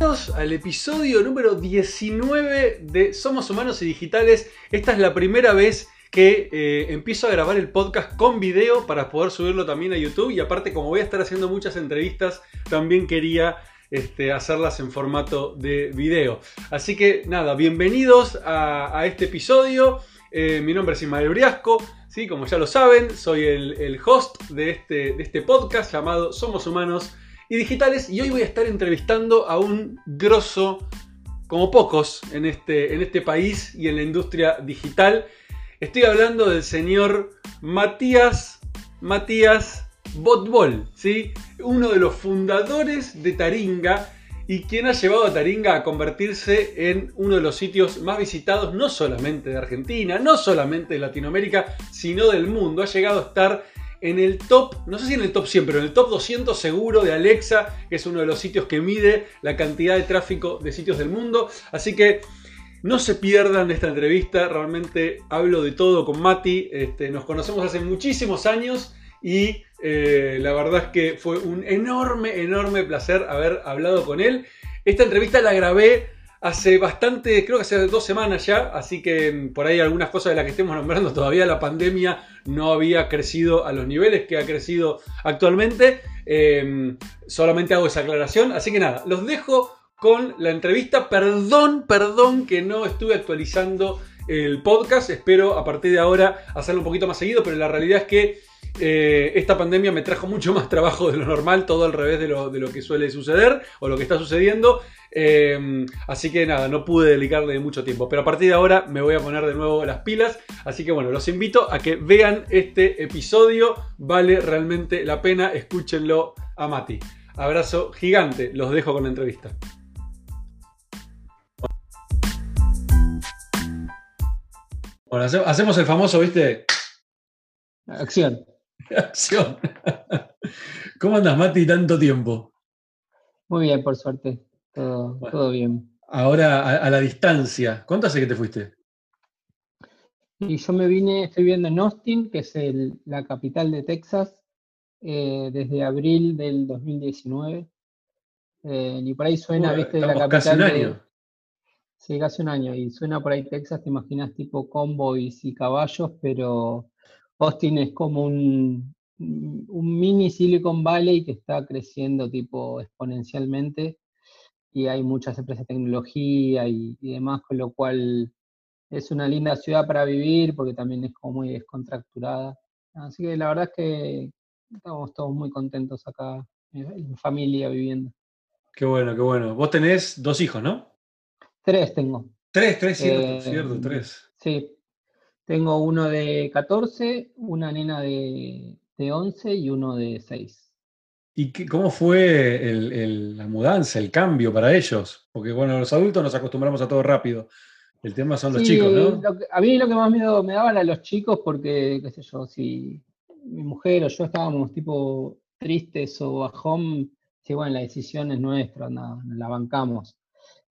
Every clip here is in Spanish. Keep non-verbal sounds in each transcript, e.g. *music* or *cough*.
Bienvenidos al episodio número 19 de Somos Humanos y Digitales. Esta es la primera vez que eh, empiezo a grabar el podcast con video para poder subirlo también a YouTube y aparte como voy a estar haciendo muchas entrevistas, también quería este, hacerlas en formato de video. Así que nada, bienvenidos a, este episodio. Eh, mi nombre es Ismael Briasco, ¿sí? como ya lo saben, soy el, host de este, de este podcast llamado Somos Humanos y digitales y hoy voy a estar entrevistando a un grosso como pocos en este, en este país y en la industria digital. Estoy hablando del señor Matías Matías Botbol, ¿sí? uno de los fundadores de Taringa y quien ha llevado a Taringa a convertirse en uno de los sitios más visitados no solamente de Argentina, no solamente de Latinoamérica, sino del mundo. Ha llegado a estar en el top, no sé si en el top 100, pero en el top 200 seguro de Alexa, que es uno de los sitios que mide la cantidad de tráfico de sitios del mundo. Así que no se pierdan esta entrevista, realmente hablo de todo con Mati, este, nos conocemos hace muchísimos años y eh, la verdad es que fue un enorme, enorme placer haber hablado con él. Esta entrevista la grabé hace bastante, creo que hace dos semanas ya, así que mm, por ahí algunas cosas de las que estemos nombrando todavía la pandemia no había crecido a los niveles que ha crecido actualmente. Em, solamente hago esa aclaración, así que nada, los dejo con la entrevista. Perdón, perdón que no estuve actualizando el podcast, espero a partir de ahora hacerlo un poquito más seguido, pero la realidad es que eh, esta pandemia me trajo mucho más trabajo de lo normal, todo al revés de lo, que suele suceder o lo que está sucediendo. Eh, así que nada, no pude dedicarle mucho tiempo. Pero a partir de ahora me voy a poner de nuevo las pilas. Así que bueno, los invito a que vean este episodio. Vale realmente la pena. Escúchenlo a Mati. Abrazo gigante. Los dejo con la entrevista. Bueno, hacemos el famoso, ¿viste? Acción. *laughs* Acción. ¿Cómo andas, Mati, tanto tiempo? Muy bien, por suerte. Todo, bien. Ahora, a, la distancia, ¿cuánto hace que te fuiste? Y yo me vine, estoy viviendo en Austin, que es la capital de Texas, eh, desde abril del 2019. Eh, y por ahí suena, viste, la capital. Casi un año. sí, casi un año. Y suena por ahí Texas, te imaginas tipo convoys y caballos, pero Austin es como un, mini Silicon Valley que está creciendo tipo exponencialmente y hay muchas empresas de tecnología y, demás, con lo cual es una linda ciudad para vivir porque también es como muy descontracturada. Así que la verdad es que estamos todos muy contentos acá en familia viviendo. Qué bueno, qué bueno. Vos tenés dos hijos, ¿no? Tres tengo. Tres, tres, cierto, cierto, eh, tres. Sí, tengo uno de 14, una nena de, 11 y uno de 6. ¿Y cómo fue la mudanza, el cambio para ellos? Porque bueno, los adultos nos acostumbramos a todo rápido. El tema son los chicos, ¿no? a mí lo que más miedo me daban a los chicos porque, qué sé yo, si mi mujer o yo estábamos tipo tristes o bajón, sí, bueno, la decisión es nuestra, la bancamos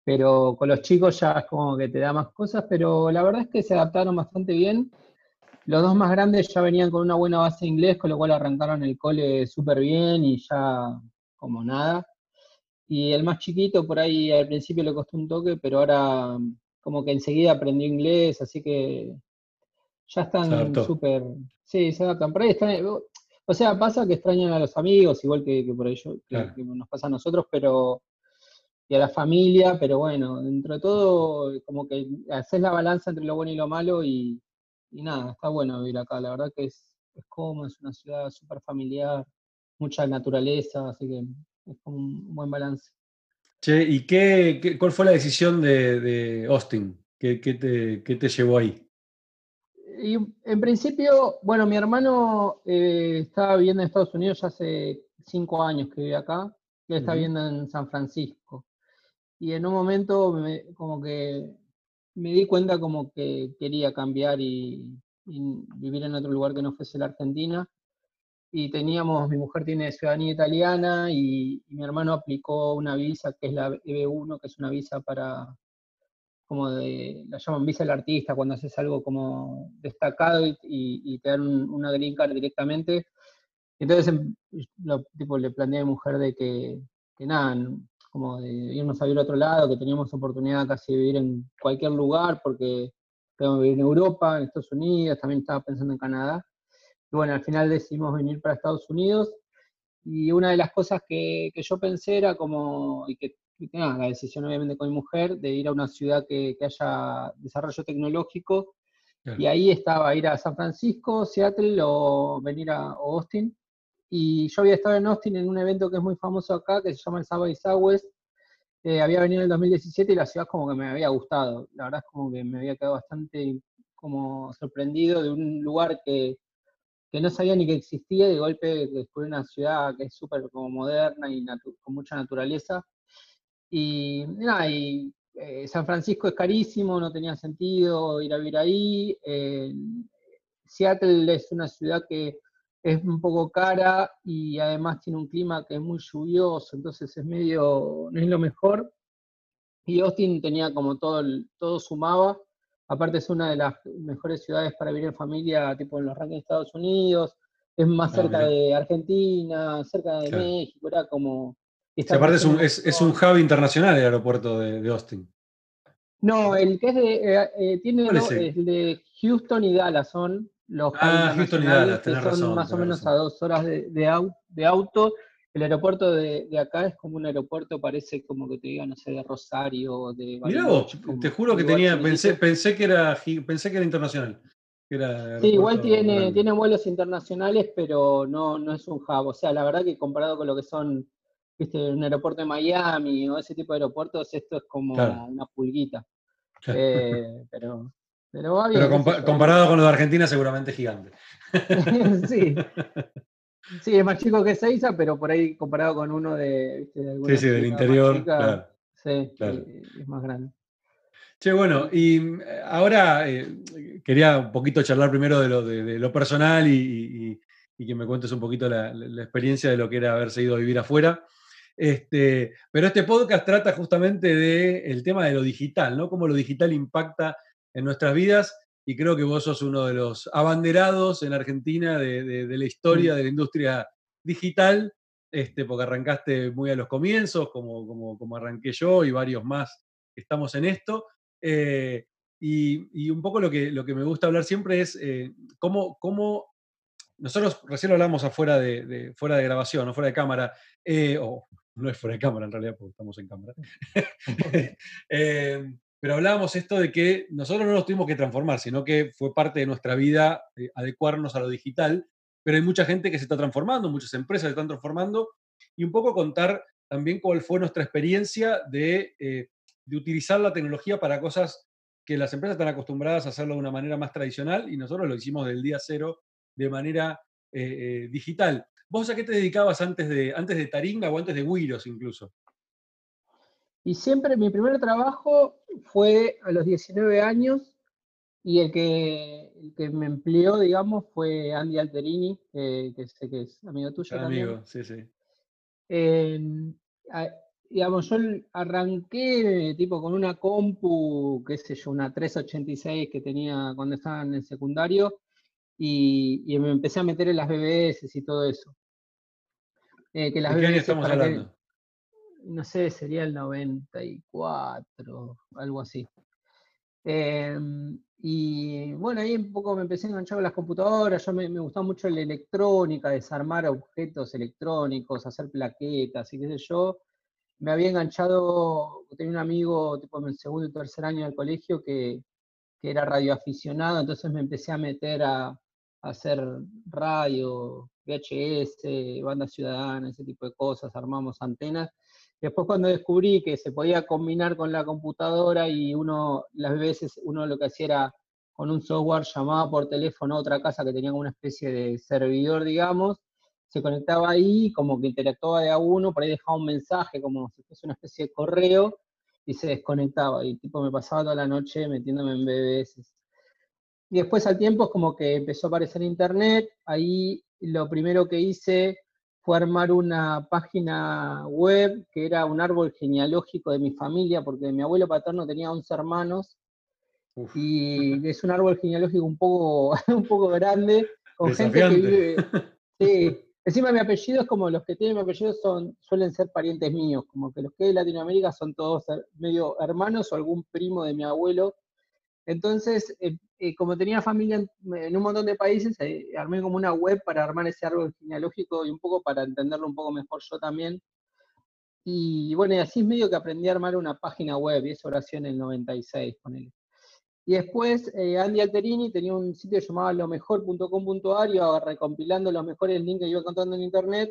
pero con los chicos ya es como que te da más cosas, pero la verdad es que se adaptaron bastante bien. Los dos más grandes ya venían con una buena base de inglés, con lo cual arrancaron el cole súper bien y ya como nada. Y el más chiquito por ahí al principio le costó un toque, pero ahora como que enseguida aprendió inglés, así que ya están súper... Sí, se adaptan. Por ahí están, o sea, pasa que extrañan a los amigos, igual que, por ello que nos pasa a nosotros, pero y a la familia, pero bueno, dentro de todo, como que haces la balanza entre lo bueno y lo malo y, nada, está bueno vivir acá. La verdad que es, es cómodo, es una ciudad súper familiar, mucha naturaleza, así que es como un buen balance. Che, ¿y qué, cuál fue la decisión de, Austin? ¿Qué, te, te, llevó ahí? Y en principio, bueno, mi hermano eh, estaba viviendo en Estados Unidos ya hace cinco años que vive acá, y él está viviendo en San Francisco y en un momento como que me di cuenta como que quería cambiar y, vivir en otro lugar que no fuese la Argentina. Y teníamos, mi mujer tiene ciudadanía italiana y, mi hermano aplicó una visa que es la EB1, que es una visa para, como de, la llaman visa del artista, cuando haces algo como destacado y, te dan una green card directamente. Entonces, em, tipo, le planteé a mi mujer de que, que nada, como de irnos a vivir a otro lado, que teníamos oportunidad casi de vivir en cualquier lugar, porque podíamos vivir en Europa, en Estados Unidos, también estaba pensando en Canadá. Y bueno, al final decidimos venir para Estados Unidos. Y una de las cosas que, que yo pensé era como, y que la decisión obviamente con mi mujer, de ir a una ciudad que, que haya desarrollo tecnológico. Y ahí estaba ir a San Francisco, Seattle o venir a Austin. Y yo había estado en Austin en un evento que es muy famoso acá, que se llama el Subway Southwest. Eh, había venido en el 2017 y la ciudad como que me había gustado. La verdad es como que me había quedado bastante como sorprendido de un lugar que, que no sabía ni que existía. De golpe descubrí una ciudad que es súper como moderna y con mucha naturaleza. Y nada, y eh, San Francisco es carísimo, no tenía sentido ir a vivir ahí. Eh, Seattle es una ciudad que es un poco cara y además tiene un clima que es muy lluvioso, entonces es medio, no es lo mejor. Y Austin tenía como todo, todo sumaba. Aparte es una de las mejores ciudades para vivir en familia, tipo en los rankings de Estados Unidos. Es más ah, cerca de Argentina, cerca de México, era como... aparte es un, es, un, hub internacional el aeropuerto de, Austin. No, el que es de, eh, eh, tiene el de Houston y Dallas son, los ah, Houston que son más o menos a dos horas de, de, auto. El aeropuerto de, acá es como un aeropuerto, parece como que te diga, no sé, de Rosario, de Mirá vos, te juro que tenía, pensé, pensé que era pensé que era internacional. sí, igual tiene, tiene vuelos internacionales, pero no, no es un hub. O sea, la verdad que comparado con lo que son viste, un aeropuerto de Miami o ese tipo de aeropuertos, esto es como una pulguita. Eh, *laughs* pero pero, comparado con los de Argentina, seguramente gigante. *laughs* sí. *laughs* Sí, es más chico que Seiza, pero por ahí comparado con uno de. sí, sí, del interior. sí, es más grande. Che, bueno, y eh, ahora eh, quería un poquito charlar primero de lo, de, lo personal y, que me cuentes un poquito la, experiencia de lo que era haberse ido a vivir afuera. Este, pero este podcast trata justamente del tema de lo digital, ¿no? Cómo lo digital impacta en nuestras vidas y creo que vos sos uno de los abanderados en Argentina de, la historia de la industria digital, este, porque arrancaste muy a los comienzos, como, como, como arranqué yo y varios más que estamos en esto. Eh, y, un poco lo que, lo que me gusta hablar siempre es eh, cómo, cómo, nosotros recién lo hablamos afuera de, fuera de grabación, no fuera de cámara, eh, o no es fuera de cámara en realidad, porque estamos en cámara. *laughs* *laughs* pero hablábamos esto de que nosotros no nos tuvimos que transformar, sino que fue parte de nuestra vida eh, adecuarnos a lo digital, pero hay mucha gente que se está transformando, muchas empresas se están transformando, y un poco contar también cuál fue nuestra experiencia de, eh, de utilizar la tecnología para cosas que las empresas están acostumbradas a hacerlo de una manera más tradicional y nosotros lo hicimos del día cero de manera eh, digital. ¿Vos a qué te dedicabas antes de, antes de Taringa o antes de Wiros incluso? Y siempre mi primer trabajo fue a los 19 años y el que, que me empleó, digamos, fue Andy Alterini, que sé que es amigo tuyo. Amigo, sí, sí. digamos, yo arranqué tipo con una compu, qué sé yo, una 386 que tenía cuando estaba en el secundario y, me empecé a meter en las BBS y todo eso. Eh, que las ¿De qué año estamos hablando? No sé, sería el 94, algo así. Em, y bueno, ahí un poco me empecé a enganchar con las computadoras, yo me, gustaba mucho la electrónica, desarmar objetos electrónicos, hacer plaquetas y qué sé yo. Me había enganchado, tenía un amigo tipo en el segundo y tercer año del colegio que, que era radioaficionado, entonces me empecé a meter a, a hacer radio, VHS, banda ciudadana, ese tipo de cosas, armamos antenas Después cuando descubrí que se podía combinar con la computadora y uno, las veces uno lo que hacía era con un software llamaba por teléfono a otra casa que tenía una especie de servidor, digamos, se conectaba ahí, como que interactuaba de a uno, por ahí dejaba un mensaje como si fuese una especie de correo y se desconectaba. Y tipo me pasaba toda la noche metiéndome en BBS. Y después al tiempo es como que empezó a aparecer internet, ahí lo primero que hice fue armar una página web que era un árbol genealógico de mi familia, porque mi abuelo paterno tenía 11 hermanos, y es un árbol genealógico un poco, *laughs* un poco grande, con gente que vive, *laughs* sí, Encima mi apellido es como los que tienen mi apellido son, suelen ser parientes míos, como que los que de Latinoamérica son todos medio hermanos o algún primo de mi abuelo. Entonces, eh, eh, como tenía familia en, un montón de países, eh, armé como una web para armar ese árbol genealógico y un poco para entenderlo un poco mejor yo también. Y bueno, y así es medio que aprendí a armar una página web, y eso hacía en el 96, con él. Y después Andy Alterini tenía un sitio llamado lomejor.com.ar, iba recompilando los mejores links que iba contando en internet,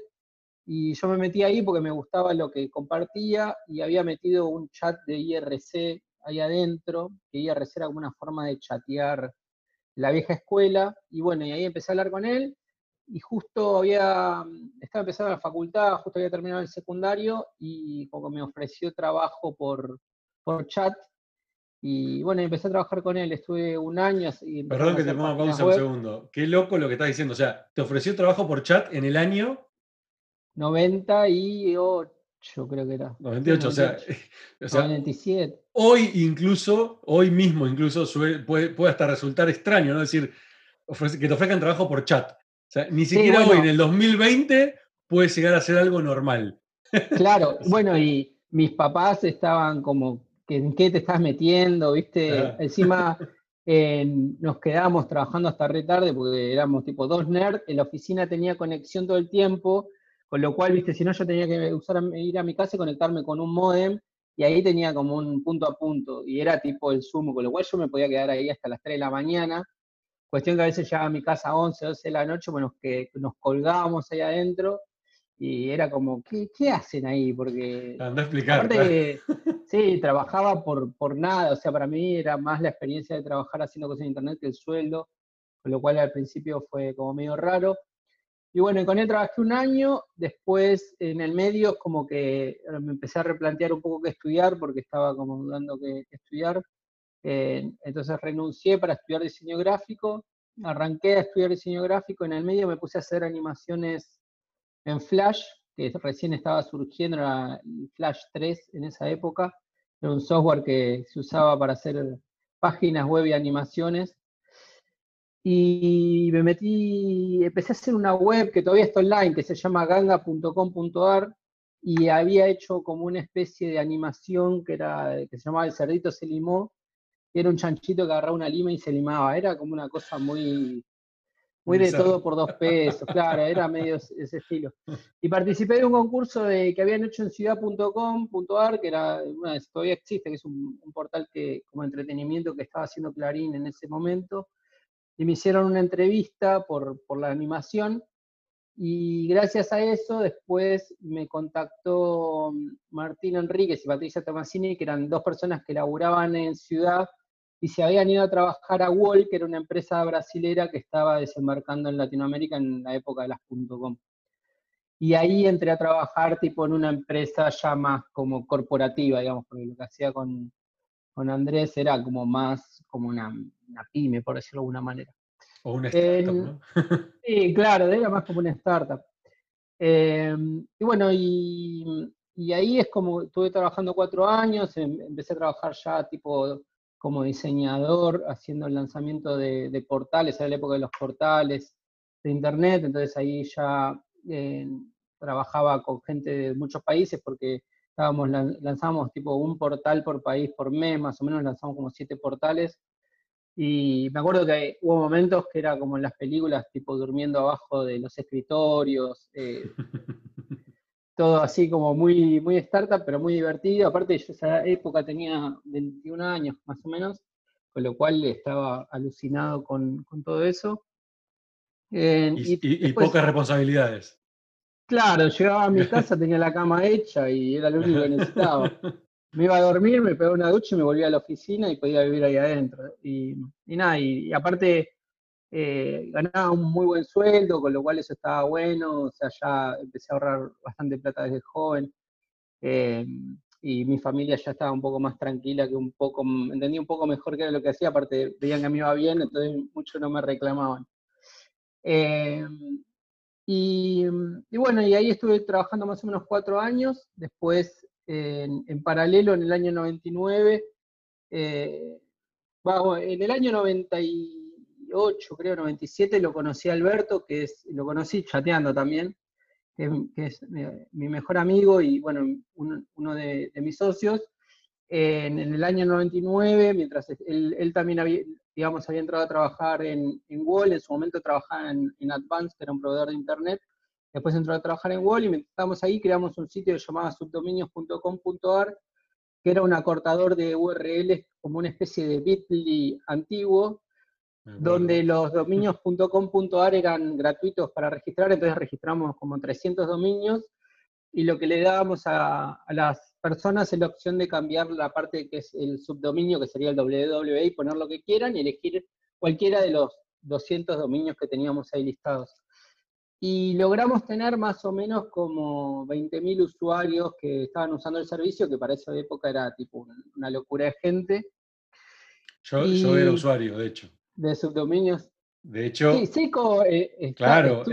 y yo me metí ahí porque me gustaba lo que compartía, y había metido un chat de IRC ahí adentro, que IRC era como una forma de chatear la vieja escuela, y bueno, y ahí empecé a hablar con él, y justo había, estaba empezando la facultad, justo había terminado el secundario y como me ofreció trabajo por, por chat. Y bueno, empecé a trabajar con él, estuve un año. Y Perdón que te ponga pausa un segundo. Qué loco lo que estás diciendo. O sea, ¿te ofreció trabajo por chat en el año? 98, creo que era. 98, o sea, *laughs* o sea 97. Hoy incluso, hoy mismo incluso puede, puede hasta resultar extraño, ¿no? Es decir, que te ofrezcan trabajo por chat. O sea, ni siquiera hoy, en el 2020, puede llegar a ser algo normal. Claro, *laughs* bueno, y mis papás estaban como, ¿en qué te estás metiendo? ¿Viste? Encima *laughs* nos quedábamos trabajando hasta re tarde porque éramos tipo dos nerds, en la oficina tenía conexión todo el tiempo, con lo cual, viste, si no yo tenía que usar, ir a mi casa y conectarme con un modem, y ahí tenía como un punto a punto, y era tipo el Zoom, con lo cual yo me podía quedar ahí hasta las 3 de la mañana, Cuestión que a veces llegaba a mi casa a 11, 12 de la noche, bueno, que nos colgábamos ahí adentro y era como, ¿qué, qué hacen ahí? Porque... Anda a explicar. sí, trabajaba por, por nada, o sea, para mí era más la experiencia de trabajar haciendo cosas en internet que el sueldo, con lo cual al principio fue como medio raro. Y bueno, con él trabajé un año, después en el medio como que me empecé a replantear un poco qué estudiar, porque estaba como dudando qué estudiar. Eh, entonces renuncié para estudiar diseño gráfico, arranqué a estudiar diseño gráfico, en el medio me puse a hacer animaciones en Flash, que recién estaba surgiendo, Flash 3 en esa época, era un software que se usaba para hacer páginas web y animaciones. Y me metí, empecé a hacer una web que todavía está online, que se llama ganga.com.ar, y había hecho como una especie de animación que, era, que se llamaba El Cerdito se limó, era un chanchito que agarraba una lima y se limaba. Era como una cosa muy, muy de todo por dos pesos, claro, era medio ese estilo. Y participé de un concurso de, que habían hecho en ciudad.com.ar, que era, todavía existe, que es un, portal que, como entretenimiento que estaba haciendo Clarín en ese momento. Y me hicieron una entrevista por, por la animación. Y gracias a eso, después me contactó Martín Enríquez y Patricia Tomasini, que eran dos personas que laburaban en Ciudad y se habían ido a trabajar a Wall, que era una empresa brasilera que estaba desembarcando en Latinoamérica en la época de las .com. Y ahí entré a trabajar tipo en una empresa ya más como corporativa, digamos, porque lo que hacía con, con Andrés era como más como una, pyme, por decirlo de alguna manera. O una startup, ¿no? *laughs* sí, claro, era más como una startup. Em, y bueno, y, y, ahí es como, estuve trabajando cuatro años, em, empecé a trabajar ya tipo como diseñador haciendo el lanzamiento de, portales, era la época de los portales de internet, entonces ahí ya eh, trabajaba con gente de muchos países porque estábamos, lanzamos tipo un portal por país por mes, más o menos lanzamos como siete portales. Y me acuerdo que hubo momentos que era como en las películas, tipo durmiendo abajo de los escritorios, eh, *laughs* todo así como muy, muy startup, pero muy divertido. Aparte, yo esa época tenía 21 años más o menos, con lo cual estaba alucinado con, todo eso. y, pocas responsabilidades. Claro, llegaba a mi casa, tenía la cama hecha y era lo único que necesitaba. Me iba a dormir, me pegaba una ducha y me volvía a la oficina y podía vivir ahí adentro. Y, nada, y aparte eh, ganaba un muy buen sueldo, con lo cual eso estaba bueno, o sea, ya empecé a ahorrar bastante plata desde joven. Eh, y mi familia ya estaba un poco más tranquila, que un poco, entendía un poco mejor qué era lo que hacía, aparte veían que a mí iba bien, entonces mucho no me reclamaban. Eh, y, bueno, y ahí estuve trabajando más o menos cuatro años, después en, en paralelo en el año 99, en el año 90 creo, 97, lo conocí a Alberto, que es, lo conocí chateando también, que, es mi mejor amigo y bueno, uno de, mis socios, en, el año 99, mientras él, también había, digamos, había entrado a trabajar en, en Wall, en su momento trabajaba en, en Advance, que era un proveedor de Internet, después entró a trabajar en Wall y mientras estábamos ahí creamos un sitio llamado subdominios.com.ar, que era un acortador de URLs como una especie de Bitly antiguo, donde los dominios.com.ar eran gratuitos para registrar, entonces registramos como 300 dominios y lo que le dábamos a, las personas es la opción de cambiar la parte que es el subdominio, que sería el www, y poner lo que quieran y elegir cualquiera de los 200 dominios que teníamos ahí listados. Y logramos tener más o menos como 20.000 usuarios que estaban usando el servicio, que para esa época era tipo una locura de gente. yo era usuario, de hecho de subdominios. De hecho, sí, Sico eh, claro,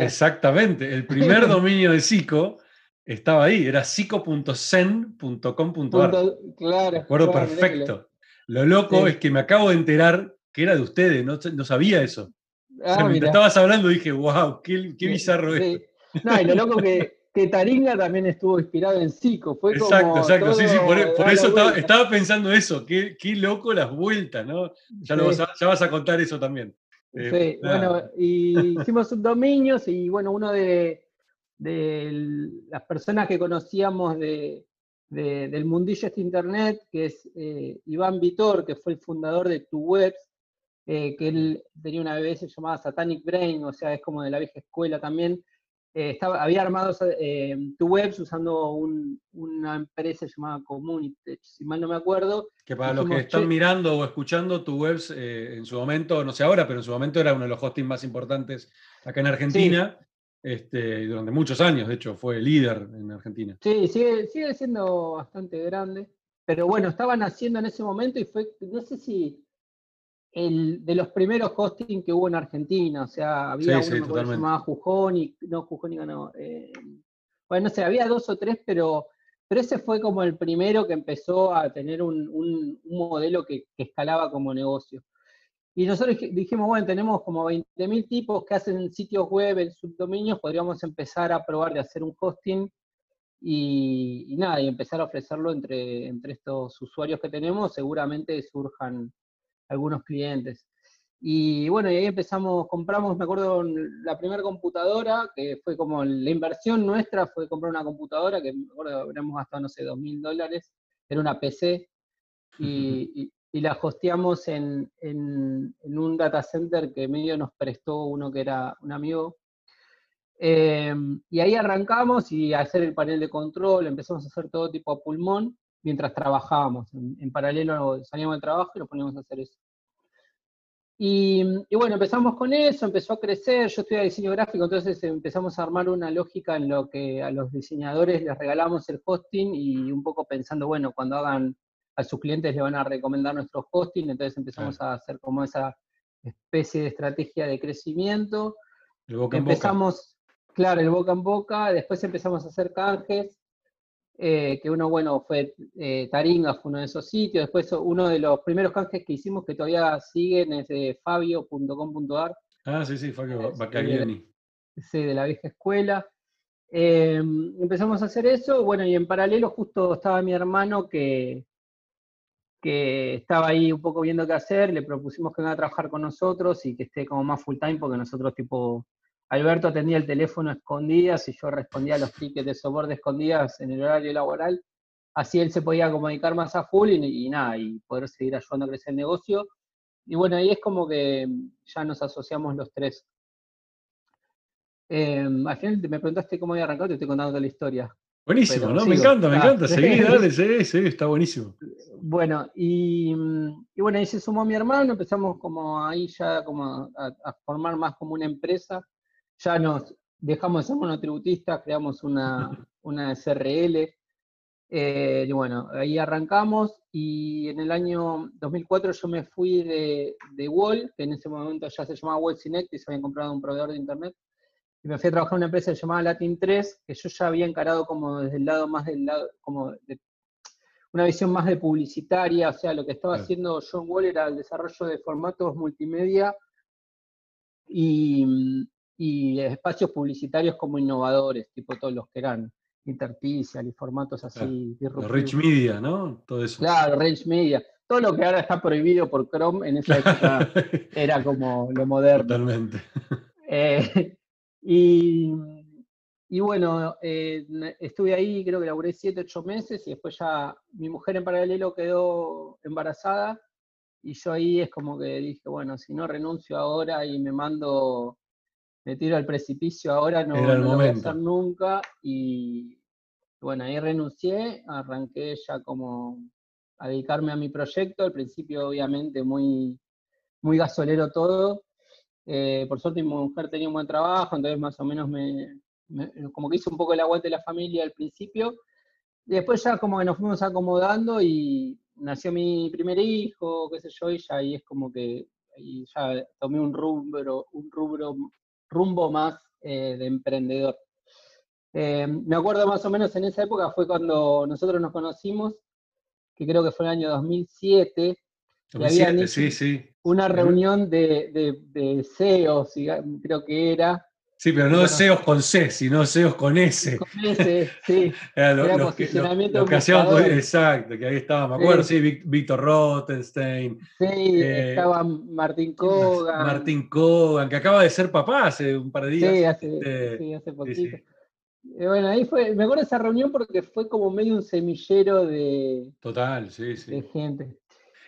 exactamente. El primer *laughs* dominio de Sico estaba ahí, era sico.zen.com.ar. Claro. Me acuerdo perfecto. Lo loco es que me acabo de enterar que era de ustedes, no, no sabía eso. Ah, estabas hablando dije, wow, qué, qué bizarro es. No, y lo loco que, *laughs* que Taringa también estuvo inspirado en Zico. Fue exacto, exacto, sí, sí, por, eso estaba, pensando eso, qué, qué, loco las vueltas, ¿no? Ya, vas a, ya vas a contar eso también. Eh, sí, bueno, y hicimos subdominios y bueno, uno de, las personas que conocíamos de, del mundillo este internet, que es eh, Iván Vitor, que fue el fundador de Tu Webs, eh, que él tenía una BBS llamada Satanic Brain, o sea, es como de la vieja escuela también, eh, estaba, había armado eh, tu webs usando una empresa llamada Community, si mal no me acuerdo. Que para los que están mirando o escuchando, tu webs eh, en su momento, no sé ahora, pero en su momento era uno de los hostings más importantes acá en Argentina. Este, durante muchos años, de hecho, fue líder en Argentina. Sí, sigue, sigue siendo bastante grande. Pero bueno, estaban haciendo en ese momento y fue, no sé si el, de los primeros hosting que hubo en Argentina, o sea, había uno que se llamaba Jujoni, no, Jujoni no, eh, bueno, no sé, había dos o tres, pero, pero ese fue como el primero que empezó a tener un, un, modelo que, escalaba como negocio. Y nosotros dijimos, bueno, tenemos como 20.000 tipos que hacen sitios web en subdominios, podríamos empezar a probar de hacer un hosting y, y, nada, y empezar a ofrecerlo entre, entre estos usuarios que tenemos, seguramente surjan algunos clientes. Y bueno, y ahí empezamos, compramos, me acuerdo, la primera computadora, que fue como la inversión nuestra, fue comprar una computadora, que me acuerdo, habríamos gastado, no sé, dos mil dólares, era una PC, y, *laughs* la hosteamos en, en, un data center que medio nos prestó uno que era un amigo. Em, y ahí arrancamos y a hacer el panel de control, empezamos a hacer todo tipo a pulmón, mientras trabajábamos. En, paralelo salíamos del trabajo y nos poníamos a hacer eso. Y, bueno, empezamos con eso, empezó a crecer, yo estudié diseño gráfico, entonces empezamos a armar una lógica en lo que a los diseñadores les regalamos el hosting y un poco pensando, bueno, cuando hagan a sus clientes le van a recomendar nuestro hosting, entonces empezamos a hacer como esa especie de estrategia de crecimiento. empezamos, claro, el boca en boca, después empezamos a hacer canjes, eh, que uno, bueno, fue eh, Taringa, fue uno de esos sitios. Después uno de los primeros canjes que hicimos que todavía siguen es de fabio.com.ar. Ah, sí, sí, Fabio Baccagliani. Sí, de la vieja escuela. Em, empezamos a hacer eso, bueno, y en paralelo justo estaba mi hermano que, que estaba ahí un poco viendo qué hacer, le propusimos que venga a trabajar con nosotros y que esté como más full time porque nosotros tipo Alberto atendía el teléfono escondidas y yo respondía a los tickets de soporte escondidas en el horario laboral. Así él se podía comunicar más a full y, nada, y poder seguir ayudando a crecer el negocio. Y bueno, ahí es como que ya nos asociamos los tres. Em, al final me preguntaste cómo había arrancado, te estoy contando toda la historia. Buenísimo, ¿no? Me encanta, me ah, encanta. Seguí, dale, *laughs* sí, sí, está buenísimo. Bueno, y, bueno, ahí se sumó mi hermano, empezamos como ahí ya como a formar más como una empresa ya nos dejamos de ser monotributistas, creamos una, *laughs* una SRL, eh, y bueno, ahí arrancamos y en el año 2004 yo me fui de, de Wall, que en ese momento ya se llamaba Wall Cinect y se habían comprado un proveedor de internet, y me fui a trabajar en una empresa llamada Latin 3, que yo ya había encarado como desde el lado más del lado, como de, una visión más de publicitaria, o sea, lo que estaba haciendo John Wall era el desarrollo de formatos multimedia y, y espacios publicitarios como innovadores, tipo todos los que eran intersticial y formatos así. Rich Media, ¿no? Todo eso. Claro, Rich Media. Todo lo que ahora está prohibido por Chrome en esa época *laughs* era como lo moderno. Totalmente. Eh, y, y, bueno, eh, estuve ahí, creo que laburé 7, 8 meses y después ya mi mujer en paralelo quedó embarazada y yo ahí es como que dije, bueno, si no renuncio ahora y me mando, me tiro al precipicio ahora, no, no lo voy a hacer nunca. Y bueno, ahí renuncié, arranqué ya como a dedicarme a mi proyecto, al principio obviamente muy, muy gasolero todo. Eh, por suerte mi mujer tenía un buen trabajo, entonces más o menos me, como que hice un poco el aguante de la familia al principio. Y después ya como que nos fuimos acomodando y nació mi primer hijo, qué sé yo, y ya ahí es como que ya tomé un rubro, un rubro, rumbo más eh, de emprendedor. Eh, me acuerdo más o menos en esa época fue cuando nosotros nos conocimos, que creo que fue el año 2007. 2007 sí, sí. Una reunión de, de, de CEOs, creo que era. Sí, pero no SEOs con C, sino SEOs con S. Con S, sí. era posicionamiento que, exacto, que ahí estaba, me acuerdo, sí, Víctor Rottenstein. Sí, eh, estaba Martín Kogan. Martín Kogan, que acaba de ser papá hace un par de días. Sí, hace, este, sí, hace poquito. Eh, bueno, ahí fue, me acuerdo de esa reunión porque fue como medio un semillero de, Total, sí, sí. de gente.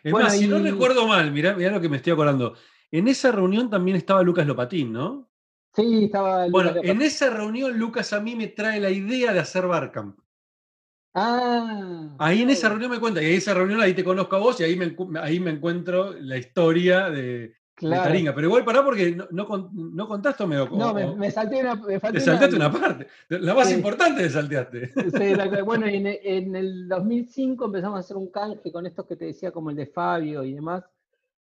Es más, si no recuerdo mal, mirá, mirá lo que me estoy acordando. En esa reunión también estaba Lucas Lopatín, ¿no? Sí, estaba. Bueno, en esa reunión Lucas a mí me trae la idea de hacer Barcamp. Ah. Ahí en esa reunión me cuenta, y en esa reunión ahí te conozco a vos y ahí me, ahí me encuentro la historia de, Taringa. Pero igual pará porque no, no, contaste o me No, me, salté una. Me te saltaste una, parte. La más importante te salteaste. Sí, bueno, en, en, el 2005 empezamos a hacer un canje con estos que te decía, como el de Fabio y demás,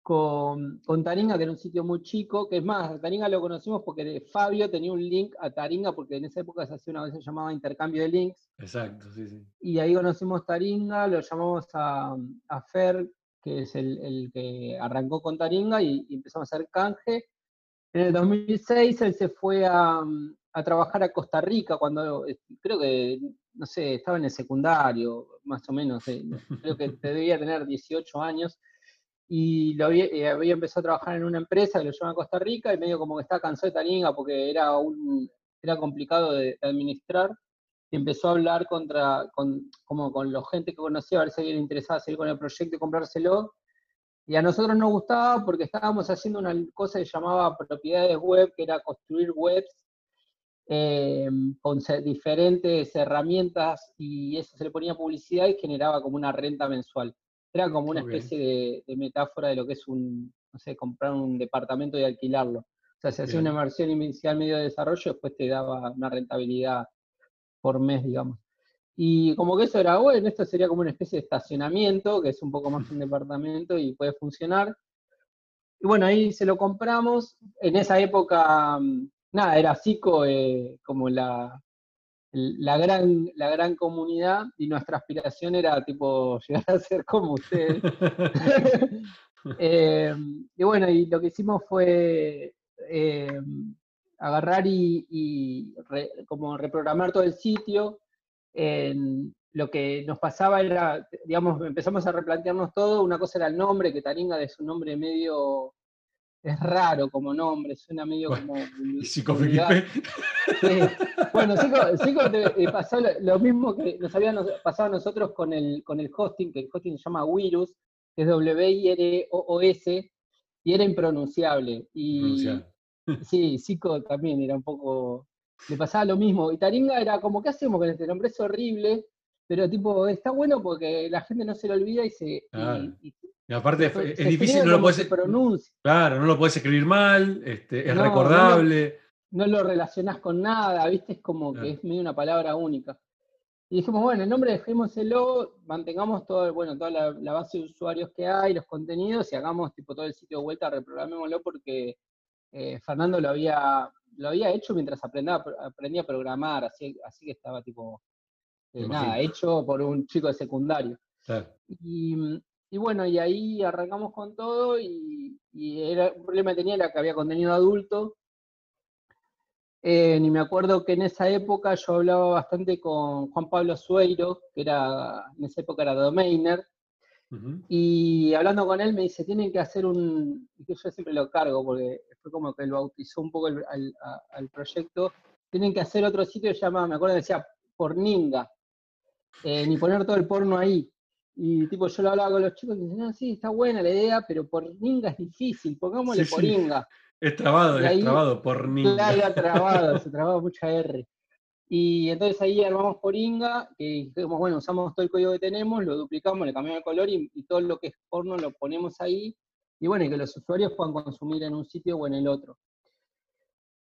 con, con Taringa, que era un sitio muy chico. Que es más, Taringa lo conocimos porque Fabio tenía un link a Taringa, porque en esa época se hacía una vez se llamaba intercambio de links. Exacto, sí, sí. Y ahí conocimos Taringa, lo llamamos a, a Fer, que es el, que arrancó con Taringa y, empezamos a hacer canje. En el 2006 él se fue a, trabajar a Costa Rica cuando eh, creo que, no sé, estaba en el secundario, más o menos, eh, creo que *laughs* debía tener 18 años, y lo eh, había, empezado a trabajar en una empresa que lo llama Costa Rica y medio como que estaba cansado de Taringa porque era, un, era complicado de administrar y empezó a hablar contra, con, como con la gente que conocía, a ver si alguien interesaba seguir con el proyecto y comprárselo. Y a nosotros nos gustaba porque estábamos haciendo una cosa que se llamaba propiedades web, que era construir webs eh, con diferentes herramientas y eso se le ponía publicidad y generaba como una renta mensual. Era como una especie de, de, metáfora de lo que es un, no sé, comprar un departamento y alquilarlo. O sea, se hacía una inversión inicial medio de desarrollo, después te daba una rentabilidad por mes, digamos. Y como que eso era bueno, esto sería como una especie de estacionamiento, que es un poco más un departamento y puede funcionar. Y bueno, ahí se lo compramos. En esa época, mm, nada, era Cico eh, como la, la, gran, la gran comunidad y nuestra aspiración era tipo *laughs* llegar a ser como ustedes. *laughs* *laughs* Eh, y bueno, y lo que hicimos fue eh, agarrar y, como reprogramar todo el sitio. lo que nos pasaba era, digamos, empezamos a replantearnos todo. Una cosa era el nombre, que Taringa es un nombre medio. Es raro como nombre, suena medio como. Psico *laughs* Bueno, Psico, te, eh, pasó lo, mismo que nos había pasado a nosotros con el, con el hosting, que el hosting se llama Wirus, que es W-I-R-O-O-S, y era impronunciable. Y, Sí, Zico también era un poco. Le pasaba lo mismo. Y Taringa era como, ¿qué hacemos con este nombre? Es horrible, pero tipo, está bueno porque la gente no se lo olvida y se. Y, aparte es, difícil, no lo puedes. Claro, no lo puedes escribir mal, este, es recordable. No lo, relacionás con nada, ¿viste? Es como que es medio una palabra única. Y dijimos, bueno, el nombre dejémoselo, mantengamos todo, bueno, toda la, la, base de usuarios que hay, los contenidos, y hagamos tipo todo el sitio de vuelta, reprogramémoslo porque eh, Fernando lo había, lo había hecho mientras aprendía, aprendía a programar, así, así que estaba tipo, eh, nada, hecho por un chico de secundario. Y, bueno, y ahí arrancamos con todo y, era, un problema que tenía era que había contenido adulto. Eh, ni me acuerdo que en esa época yo hablaba bastante con Juan Pablo Sueiro, que era, en esa época era domainer, y hablando con él me dice, tienen que hacer un, que yo siempre lo cargo porque fue como que él bautizó un poco al, proyecto, tienen que hacer otro sitio que se llama, me acuerdo que decía Porninga, eh, ni poner todo el porno ahí. Y tipo, yo lo hablaba con los chicos y dicen, no, sí, está buena la idea, pero Porninga es difícil, pongámosle Porninga. Es trabado, es trabado, Porninga. Claro, trabado, se *laughs* trababa mucha R. Y entonces ahí armamos Poringa, y dijimos, bueno, usamos todo el código que tenemos, lo duplicamos, le cambiamos el color y, todo lo que es porno lo ponemos ahí. Y bueno, y que los usuarios puedan consumir en un sitio o en el otro.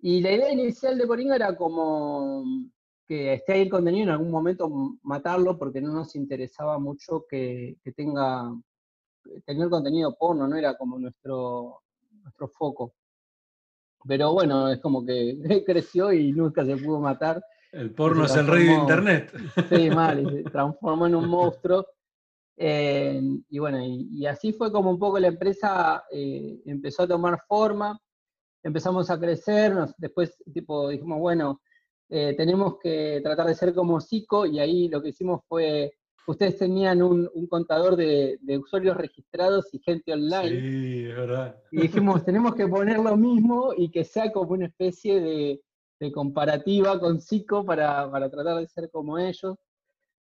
Y la idea inicial de Poringa era como que esté ahí el contenido en algún momento matarlo porque no nos interesaba mucho que, que tenga tener contenido porno, no era como nuestro, nuestro foco. Pero bueno, es como que *laughs* creció y nunca se pudo matar. El porno es el rey de internet. Sí, mal, y *laughs* se transformó en un monstruo. Eh, y bueno, y, así fue como un poco la empresa eh, empezó a tomar forma, empezamos a crecer, después tipo dijimos, bueno, eh, tenemos que tratar de ser como Zico, y ahí lo que hicimos fue, ustedes tenían un, contador de, de, usuarios registrados y gente online. Sí, es verdad. Y dijimos, tenemos que poner lo mismo y que sea como una especie de, de comparativa con Zico para, tratar de ser como ellos.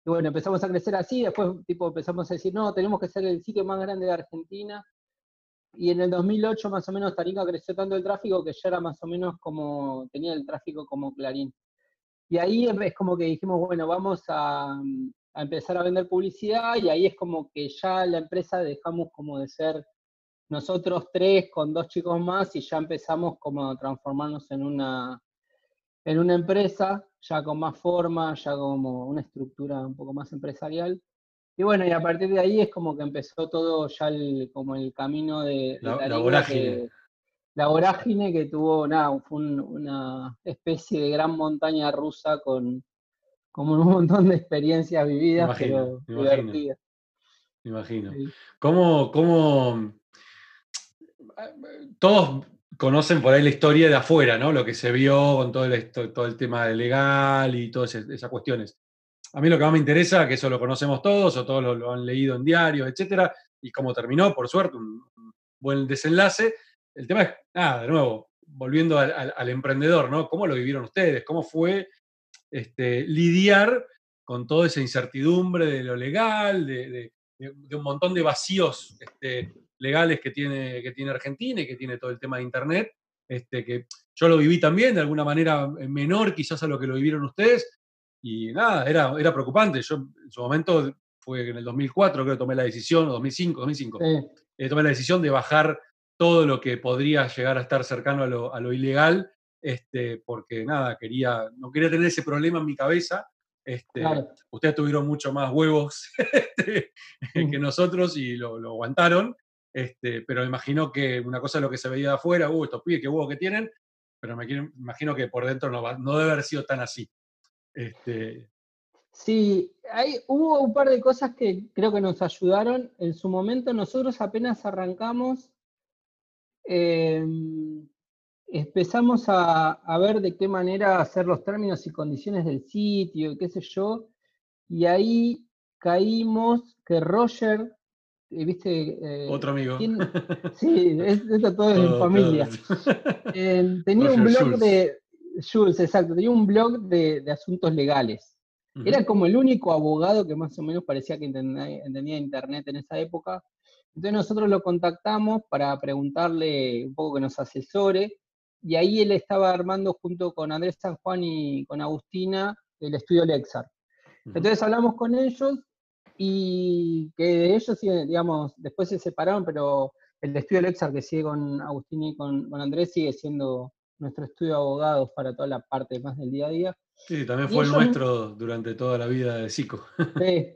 Y bueno, empezamos a crecer así, después tipo empezamos a decir, no, tenemos que ser el sitio más grande de Argentina. Y en el 2008 más o menos Taringa creció tanto el tráfico que ya era más o menos como, tenía el tráfico como Clarín. Y ahí es como que dijimos, bueno, vamos a, a empezar a vender publicidad y ahí es como que ya la empresa dejamos como de ser nosotros tres con dos chicos más y ya empezamos como a transformarnos en una, en una empresa, ya con más forma, ya como una estructura un poco más empresarial. Y bueno, y a partir de ahí es como que empezó todo ya el, como el camino de, la, vorágine. Que, la vorágine que tuvo, nada, fue una especie de gran montaña rusa con como un *laughs* montón de experiencias vividas, pero divertidas. Me imagino. ¿Cómo, cómo, todos conocen por ahí la historia de afuera, ¿no? Lo que se vio con todo el, todo el tema de legal y todas esas cuestiones. A mí lo que más me interesa, que eso lo conocemos todos o todos lo, han leído en diarios, etcétera, y cómo terminó, por suerte, un, buen desenlace. El tema es, nada, de nuevo, volviendo al, emprendedor, ¿no? ¿Cómo lo vivieron ustedes? ¿Cómo fue este, lidiar con toda esa incertidumbre de lo legal, de, un montón de vacíos este, legales que tiene, que tiene Argentina y que tiene todo el tema de Internet, este, que yo lo viví también de alguna manera menor quizás a lo que lo vivieron ustedes, y nada, era, era preocupante. Yo en su momento, fue en el 2004 creo que tomé la decisión, o 2005, 2005, eh, tomé la decisión de bajar todo lo que podría llegar a estar cercano a lo, a lo ilegal, este, porque nada, quería, no quería tener ese problema en mi cabeza. Este, Ustedes tuvieron mucho más huevos *laughs* este, que nosotros y lo, lo aguantaron. Este, pero imagino que una cosa es lo que se veía de afuera, uh, estos pibes, qué huevos que tienen, pero me imagino que por dentro no, no debe haber sido tan así. Este... Sí, hay, hubo un par de cosas que creo que nos ayudaron. En su momento nosotros apenas arrancamos, em, empezamos a, a, ver de qué manera hacer los términos y condiciones del sitio, qué sé yo, y ahí caímos que Roger ¿viste? Eh, Otro amigo. *laughs* sí, esto todo es en familia. *laughs* Eh, tenía un blog de. Jules, exacto, tenía un blog de, asuntos legales. Era como el único abogado que más o menos parecía que entendía, Internet en esa época. Entonces nosotros lo contactamos para preguntarle un poco que nos asesore, y ahí él estaba armando junto con Andrés San Juan y con Agustina el estudio Lexar. Entonces hablamos con ellos y que de ellos, digamos, después se separaron, pero el estudio Lexar que sigue con Agustín y con, Andrés sigue siendo nuestro estudio de abogados para toda la parte más del día a día. Sí, también fue el nuestro durante toda la vida de Cico. *laughs* Sí.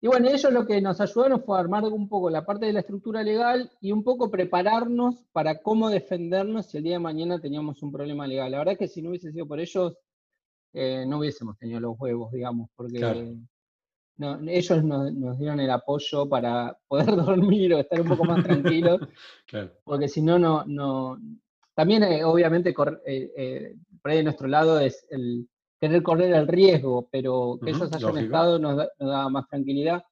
Y bueno, ellos lo que nos ayudaron fue armar un poco la parte de la estructura legal y un poco prepararnos para cómo defendernos si el día de mañana teníamos un problema legal. La verdad es que si no hubiese sido por ellos, eh, no hubiésemos tenido los huevos, digamos, porque ellos nos, dieron el apoyo para poder *laughs* dormir o estar un poco más tranquilos, *laughs* porque si no, no, también, eh, obviamente, por ahí de nuestro lado es el querer correr el riesgo, pero que ellos hayan estado nos da, más tranquilidad.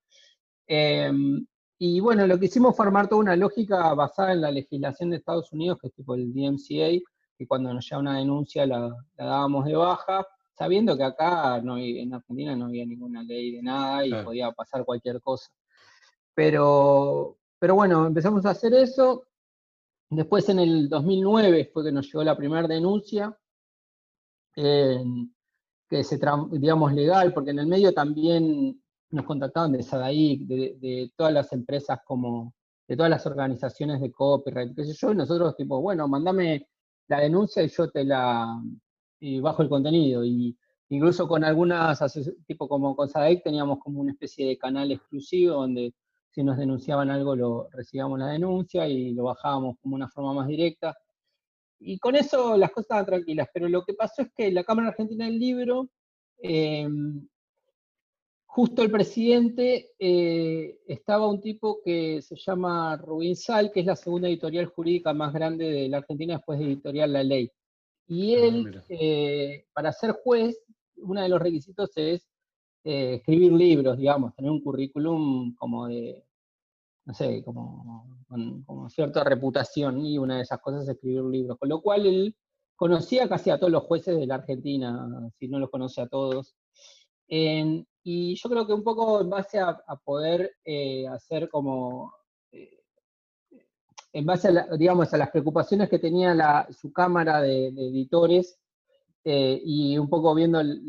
Em, y bueno, lo que hicimos fue armar toda una lógica basada en la legislación de Estados Unidos, que es tipo el DMCA, que cuando nos llega una denuncia la, dábamos de baja, sabiendo que acá no, en Argentina no había ninguna ley de nada y podía pasar cualquier cosa. Pero, pero bueno, empezamos a hacer eso. Después en el 2009 fue que nos llegó la primera denuncia, que se, digamos, legal, porque en el medio también nos contactaban de SADAIC, de, todas las empresas como, de todas las organizaciones de copyright, qué sé yo, y nosotros tipo, bueno, mandame la denuncia y yo te la, bajo el contenido, y incluso con algunas, tipo como con SADAIC teníamos como una especie de canal exclusivo donde si nos denunciaban algo, lo recibíamos la denuncia y lo bajábamos como una forma más directa. Y con eso las cosas estaban tranquilas, pero lo que pasó es que la Cámara Argentina del Libro, em, justo el presidente eh, estaba un tipo que se llama Rubín Sal, que es la segunda editorial jurídica más grande de la Argentina después de Editorial La Ley. Y ah, él, eh, para ser juez, uno de los requisitos es eh, escribir libros, digamos, tener un currículum como de, no sé, como con, cierta reputación, y una de esas cosas es escribir libros, con lo cual él conocía casi a todos los jueces de la Argentina, si no los conoce a todos. y yo creo que un poco en base a, poder eh, hacer como, en base a, digamos, a las preocupaciones que tenía su cámara de editores, eh, y un poco viendo el,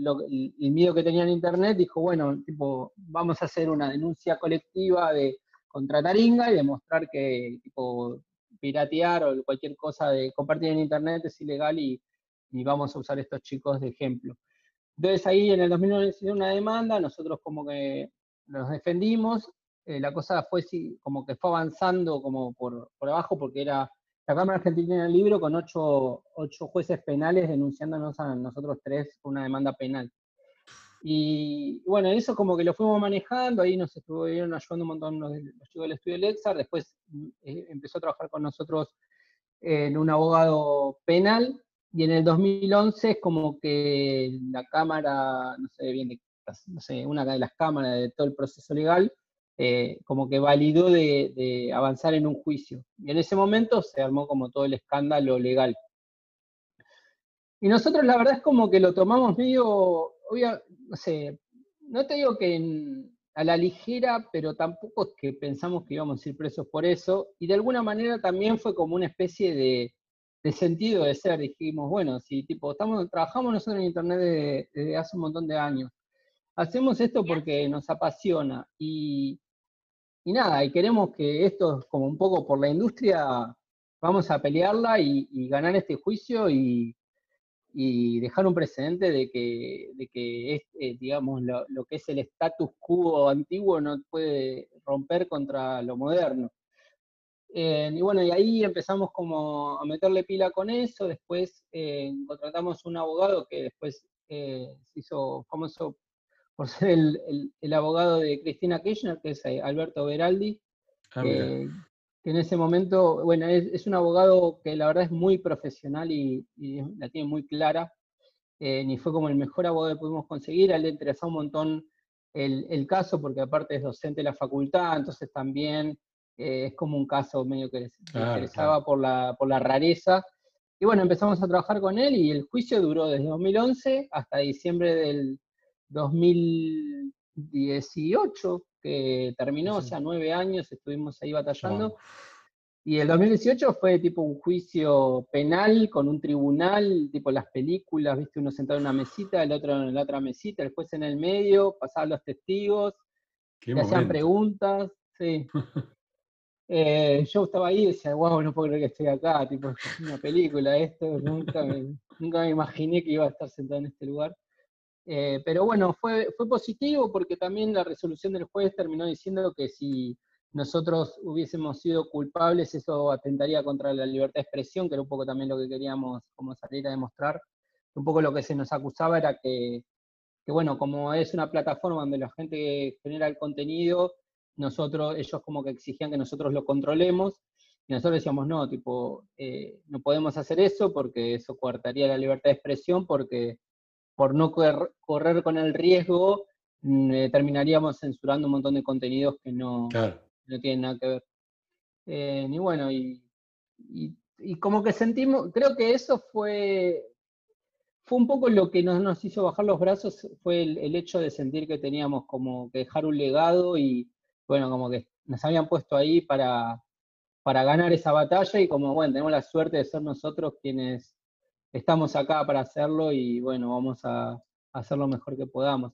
miedo que tenía en Internet, dijo, bueno, tipo, vamos a hacer una denuncia colectiva de, contra Taringa y demostrar que tipo, piratear o cualquier cosa de compartir en Internet es ilegal y, vamos a usar estos chicos de ejemplo. Entonces ahí en el 2009 se una demanda, nosotros como que nos defendimos, eh, la cosa fue como que fue avanzando como por, por abajo porque era la Cámara Argentina del Libro con ocho, jueces penales denunciándonos a nosotros tres por una demanda penal. Y bueno, eso como que lo fuimos manejando, ahí nos estuvieron ayudando un montón los, chicos del estudio Lexar, después eh, empezó a trabajar con nosotros en un abogado penal, y en el 2011 es como que la Cámara, no sé bien, no sé, una de las cámaras de todo el proceso legal, eh, como que validó de, avanzar en un juicio. Y en ese momento se armó como todo el escándalo legal. Y nosotros la verdad es como que lo tomamos medio, no sé, no te digo que a la ligera, pero tampoco es que pensamos que íbamos a ir presos por eso. Y de alguna manera también fue como una especie de, sentido de ser. Dijimos, bueno, si tipo, estamos, trabajamos nosotros en Internet desde hace un montón de años. Hacemos esto porque nos apasiona y, y nada, y queremos que esto, como un poco por la industria, vamos a pelearla y, ganar este juicio y, dejar un precedente de que, de que es, eh, digamos, lo, que es el status quo antiguo no puede romper contra lo moderno. Eh, y bueno, y ahí empezamos como a meterle pila con eso, después eh, contratamos un abogado que después se hizo famoso por ser el, abogado de Cristina Kirchner, que es eh, Alberto Beraldi, ah, que en ese momento, bueno, es, un abogado que la verdad es muy profesional y, la tiene muy clara, eh, ni fue como el mejor abogado que pudimos conseguir, a él le interesó un montón el, caso, porque aparte es docente de la facultad, entonces también eh, es como un caso medio que le interesaba Por, la, por la rareza. Y bueno, empezamos a trabajar con él y el juicio duró desde 2011 hasta diciembre del 2018, que terminó, o sea, nueve años estuvimos ahí batallando. Y el 2018 fue tipo un juicio penal con un tribunal, tipo las películas, viste, uno sentado en una mesita, el otro en la otra mesita, el juez en el medio, pasaban los testigos, le hacían preguntas, sí. *laughs* Eh, yo estaba ahí y decía, wow, no puedo creer que estoy acá, tipo, una película esto, nunca nunca me imaginé que iba a estar sentado en este lugar. Eh, pero bueno, fue, fue positivo porque también la resolución del juez terminó diciendo que si nosotros hubiésemos sido culpables, eso atentaría contra la libertad de expresión, que era un poco también lo que queríamos como salir a demostrar. Un poco lo que se nos acusaba era que, que bueno, como es una plataforma donde la gente genera el contenido, nosotros, ellos como que exigían que nosotros lo controlemos, Y nosotros decíamos, no, tipo, eh, no podemos hacer eso porque eso coartaría la libertad de expresión, porque por no correr, con el riesgo mm, eh, terminaríamos censurando un montón de contenidos que no, no tienen nada que ver. Eh, y bueno, y, y, como que sentimos, creo que eso fue, fue un poco lo que nos, nos hizo bajar los brazos, fue el, el, hecho de sentir que teníamos como que dejar un legado y bueno, como que nos habían puesto ahí para, para ganar esa batalla y como, bueno, tenemos la suerte de ser nosotros quienes estamos acá para hacerlo y bueno, vamos a, hacer lo mejor que podamos.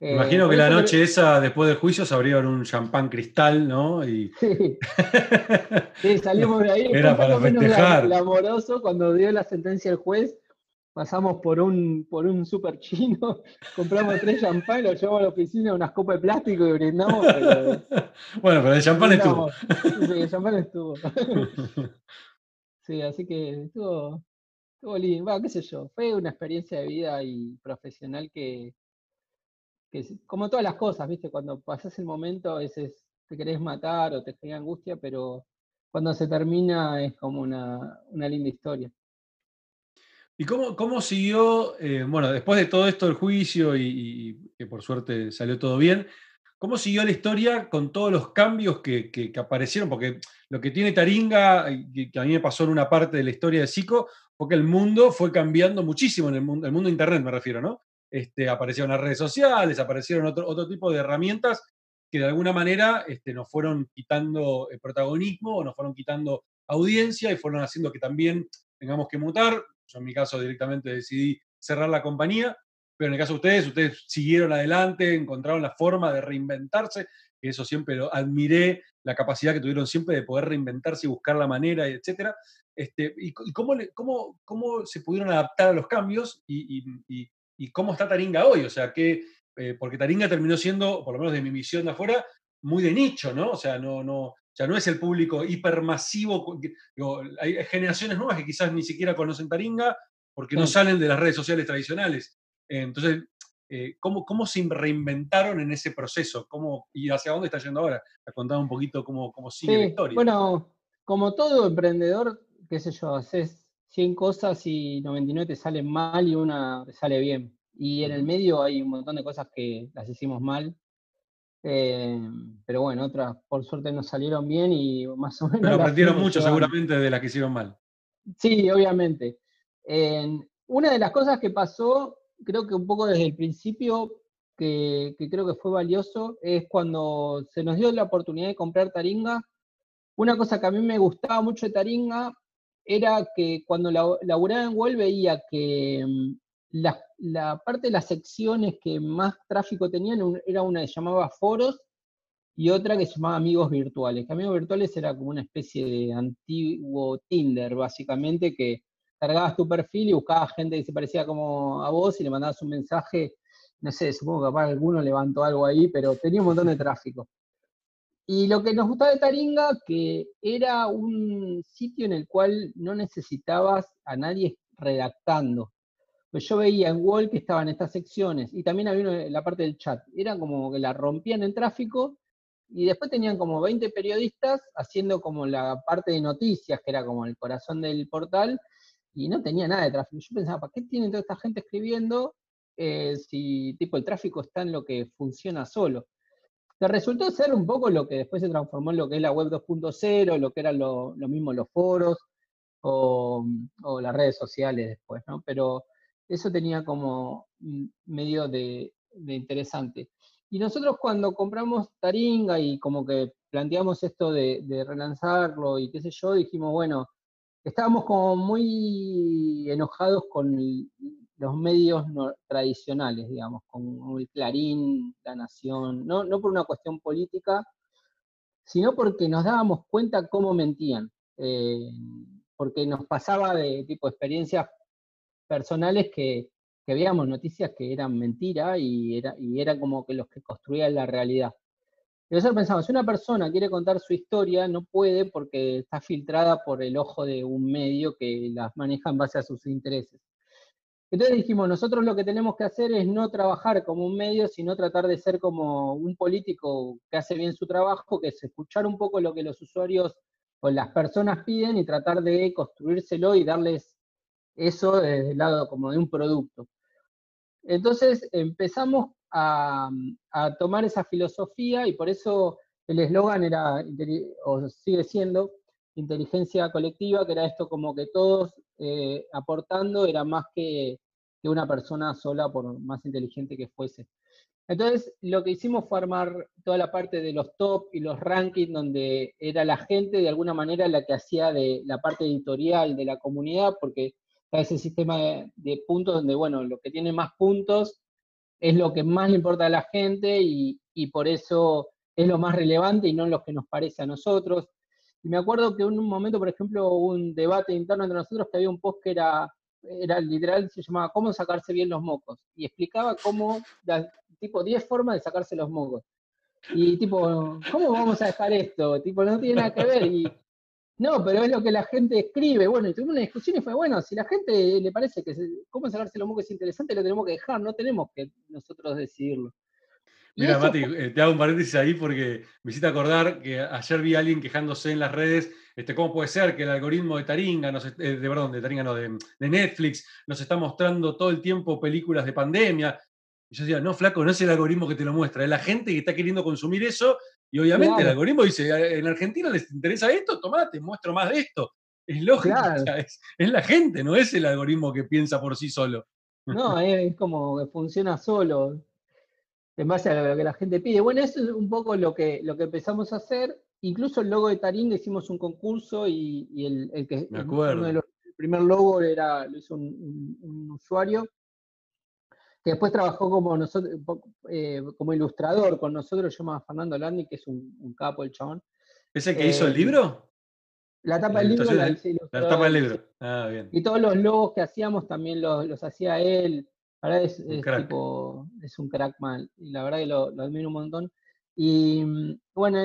Eh, Imagino que la noche esa, después del juicio, se abrieron un champán cristal, ¿no? Y... *laughs* Sí. salimos de ahí. *laughs* Era para festejar. amoroso cuando dio la sentencia el juez, pasamos por un, por un super chino, *laughs* compramos tres champán, lo llevamos a la oficina, unas copas de plástico y brindamos. bueno, pero el champán estuvo. Sí, el champán estuvo. sí, así que estuvo, Bueno, qué sé yo, fue una experiencia de vida y profesional que, que como todas las cosas, ¿viste? Cuando pasas el momento, a veces te querés matar o te genera angustia, pero cuando se termina es como una, una linda historia. ¿Y cómo, cómo siguió, eh, bueno, después de todo esto del juicio y, que por suerte salió todo bien, cómo siguió la historia con todos los cambios que, que, aparecieron? Porque lo que tiene Taringa, que, a mí me pasó en una parte de la historia de Zico, fue que el mundo fue cambiando muchísimo, en el mundo, el mundo de Internet me refiero, ¿no? Este, aparecieron las redes sociales, aparecieron otro, otro tipo de herramientas que de alguna manera este, nos fueron quitando el protagonismo o nos fueron quitando audiencia y fueron haciendo que también tengamos que mutar. Yo en mi caso directamente decidí cerrar la compañía, pero en el caso de ustedes, ustedes siguieron adelante, encontraron la forma de reinventarse, que eso siempre lo admiré, la capacidad que tuvieron siempre de poder reinventarse y buscar la manera, etc. Este, y, cómo, cómo, cómo, se pudieron adaptar a los cambios y, y, cómo está Taringa hoy, o sea, que, eh, porque Taringa terminó siendo, por lo menos de mi misión de afuera, muy de nicho, ¿no? O sea, no, no, ya no es el público hipermasivo. hay generaciones nuevas que quizás ni siquiera conocen Taringa porque no salen de las redes sociales tradicionales. entonces, eh, ¿cómo, ¿cómo, se reinventaron en ese proceso? ¿Cómo, ¿Y hacia dónde está yendo ahora? Te contado un poquito cómo, cómo sigue la historia. Bueno, como todo emprendedor, qué sé yo, haces 100 cosas y 99 te salen mal y una te sale bien. Y en el medio hay un montón de cosas que las hicimos mal eh, pero bueno, otras por suerte nos salieron bien y más o menos. Pero aprendieron mucho seguramente de las que hicieron mal. Sí, obviamente. una de las cosas que pasó, creo que un poco desde el principio, que, creo que fue valioso, es cuando se nos dio la oportunidad de comprar Taringa. Una cosa que a mí me gustaba mucho de Taringa era que cuando laburaba en Wall veía que mm, la, parte de las secciones que más tráfico tenían era una que llamaba foros y otra que se llamaba amigos virtuales. Que amigos virtuales era como una especie de antiguo Tinder, básicamente, que cargabas tu perfil y buscabas gente que se parecía como a vos y le mandabas un mensaje, no sé, supongo que capaz alguno levantó algo ahí, pero tenía un montón de tráfico. Y lo que nos gustaba de Taringa, que era un sitio en el cual no necesitabas a nadie redactando. Pues yo veía en Wall que estaban estas secciones y también había la parte del chat. Era como que la rompían en tráfico y después tenían como 20 periodistas haciendo como la parte de noticias, que era como el corazón del portal, y no tenía nada de tráfico. Yo pensaba, ¿para qué tiene toda esta gente escribiendo eh, si tipo el tráfico está en lo que funciona solo? Resultó ser un poco lo que después se transformó en lo que es la web 2.0, lo que eran lo, mismo los foros o, las redes sociales después, ¿no? Pero eso tenía como medio de, interesante. Y nosotros cuando compramos Taringa y como que planteamos esto de, relanzarlo y qué sé yo, dijimos, bueno, estábamos como muy enojados con los medios tradicionales, digamos, con el Clarín, La Nación, no, no por una cuestión política, sino porque nos dábamos cuenta cómo mentían, eh, porque nos pasaba de tipo experiencias personales que, veíamos noticias que eran mentira y era, y como que los que construían la realidad. Y nosotros pensamos, si una persona quiere contar su historia, no puede porque está filtrada por el ojo de un medio que las maneja en base a sus intereses. Entonces dijimos, nosotros lo que tenemos que hacer es no trabajar como un medio, sino tratar de ser como un político que hace bien su trabajo, que es escuchar un poco lo que los usuarios o las personas piden y tratar de construírselo y darles eso desde el lado como de un producto. Entonces empezamos a, tomar esa filosofía y por eso el eslogan era, o sigue siendo, inteligencia colectiva, que era esto como que todos eh, aportando era más que, una persona sola, por más inteligente que fuese. Entonces, lo que hicimos fue armar toda la parte de los top y los rankings, donde era la gente de alguna manera la que hacía de la parte editorial de la comunidad, porque está ese sistema de, puntos donde, bueno, lo que tiene más puntos es lo que más le importa a la gente y, y por eso es lo más relevante y no lo que nos parece a nosotros. Y me acuerdo que en un momento, por ejemplo, hubo un debate interno entre nosotros que había un post que era, era literal, se llamaba ¿Cómo sacarse bien los mocos? Y explicaba cómo, tipo, 10 formas de sacarse los mocos. Y tipo, ¿cómo vamos a dejar esto? Tipo, no tiene nada que ver. Y, no, pero es lo que la gente escribe. Bueno, y tuvimos una discusión y fue, bueno, si la gente le parece que cómo sacarse los mocos es interesante, lo tenemos que dejar, no tenemos que nosotros decidirlo. Mira, *laughs* Mati, eh, te hago un paréntesis ahí porque me hiciste acordar que ayer vi a alguien quejándose en las redes, este, ¿cómo puede ser que el algoritmo de Taringa, eh, de, perdón, de Taringa no, de, Netflix, nos está mostrando todo el tiempo películas de pandemia? Y yo decía, no, flaco, no es el algoritmo que te lo muestra, es la gente que está queriendo consumir eso y obviamente el algoritmo dice, en Argentina les interesa esto, tomá, te muestro más de esto. Es lógico, es, la gente, no es el algoritmo que piensa por sí solo. No, es como que funciona solo en base a lo que la gente pide. Bueno, eso es un poco lo que, lo que empezamos a hacer. Incluso el logo de Taringa hicimos un concurso y, el, que Me acuerdo. el primer logo era, lo hizo un, usuario que después trabajó como nosotros, eh, como ilustrador con nosotros, se llama Fernando Landi, que es un, capo el chabón. ¿Es el que hizo el eh, libro? La tapa del libro la, la tapa del libro. Ah, bien. Y todos los logos que hacíamos también los, los hacía él. La verdad es, un tipo, es un crack mal, y la verdad que lo, admiro un montón. Y mm, bueno,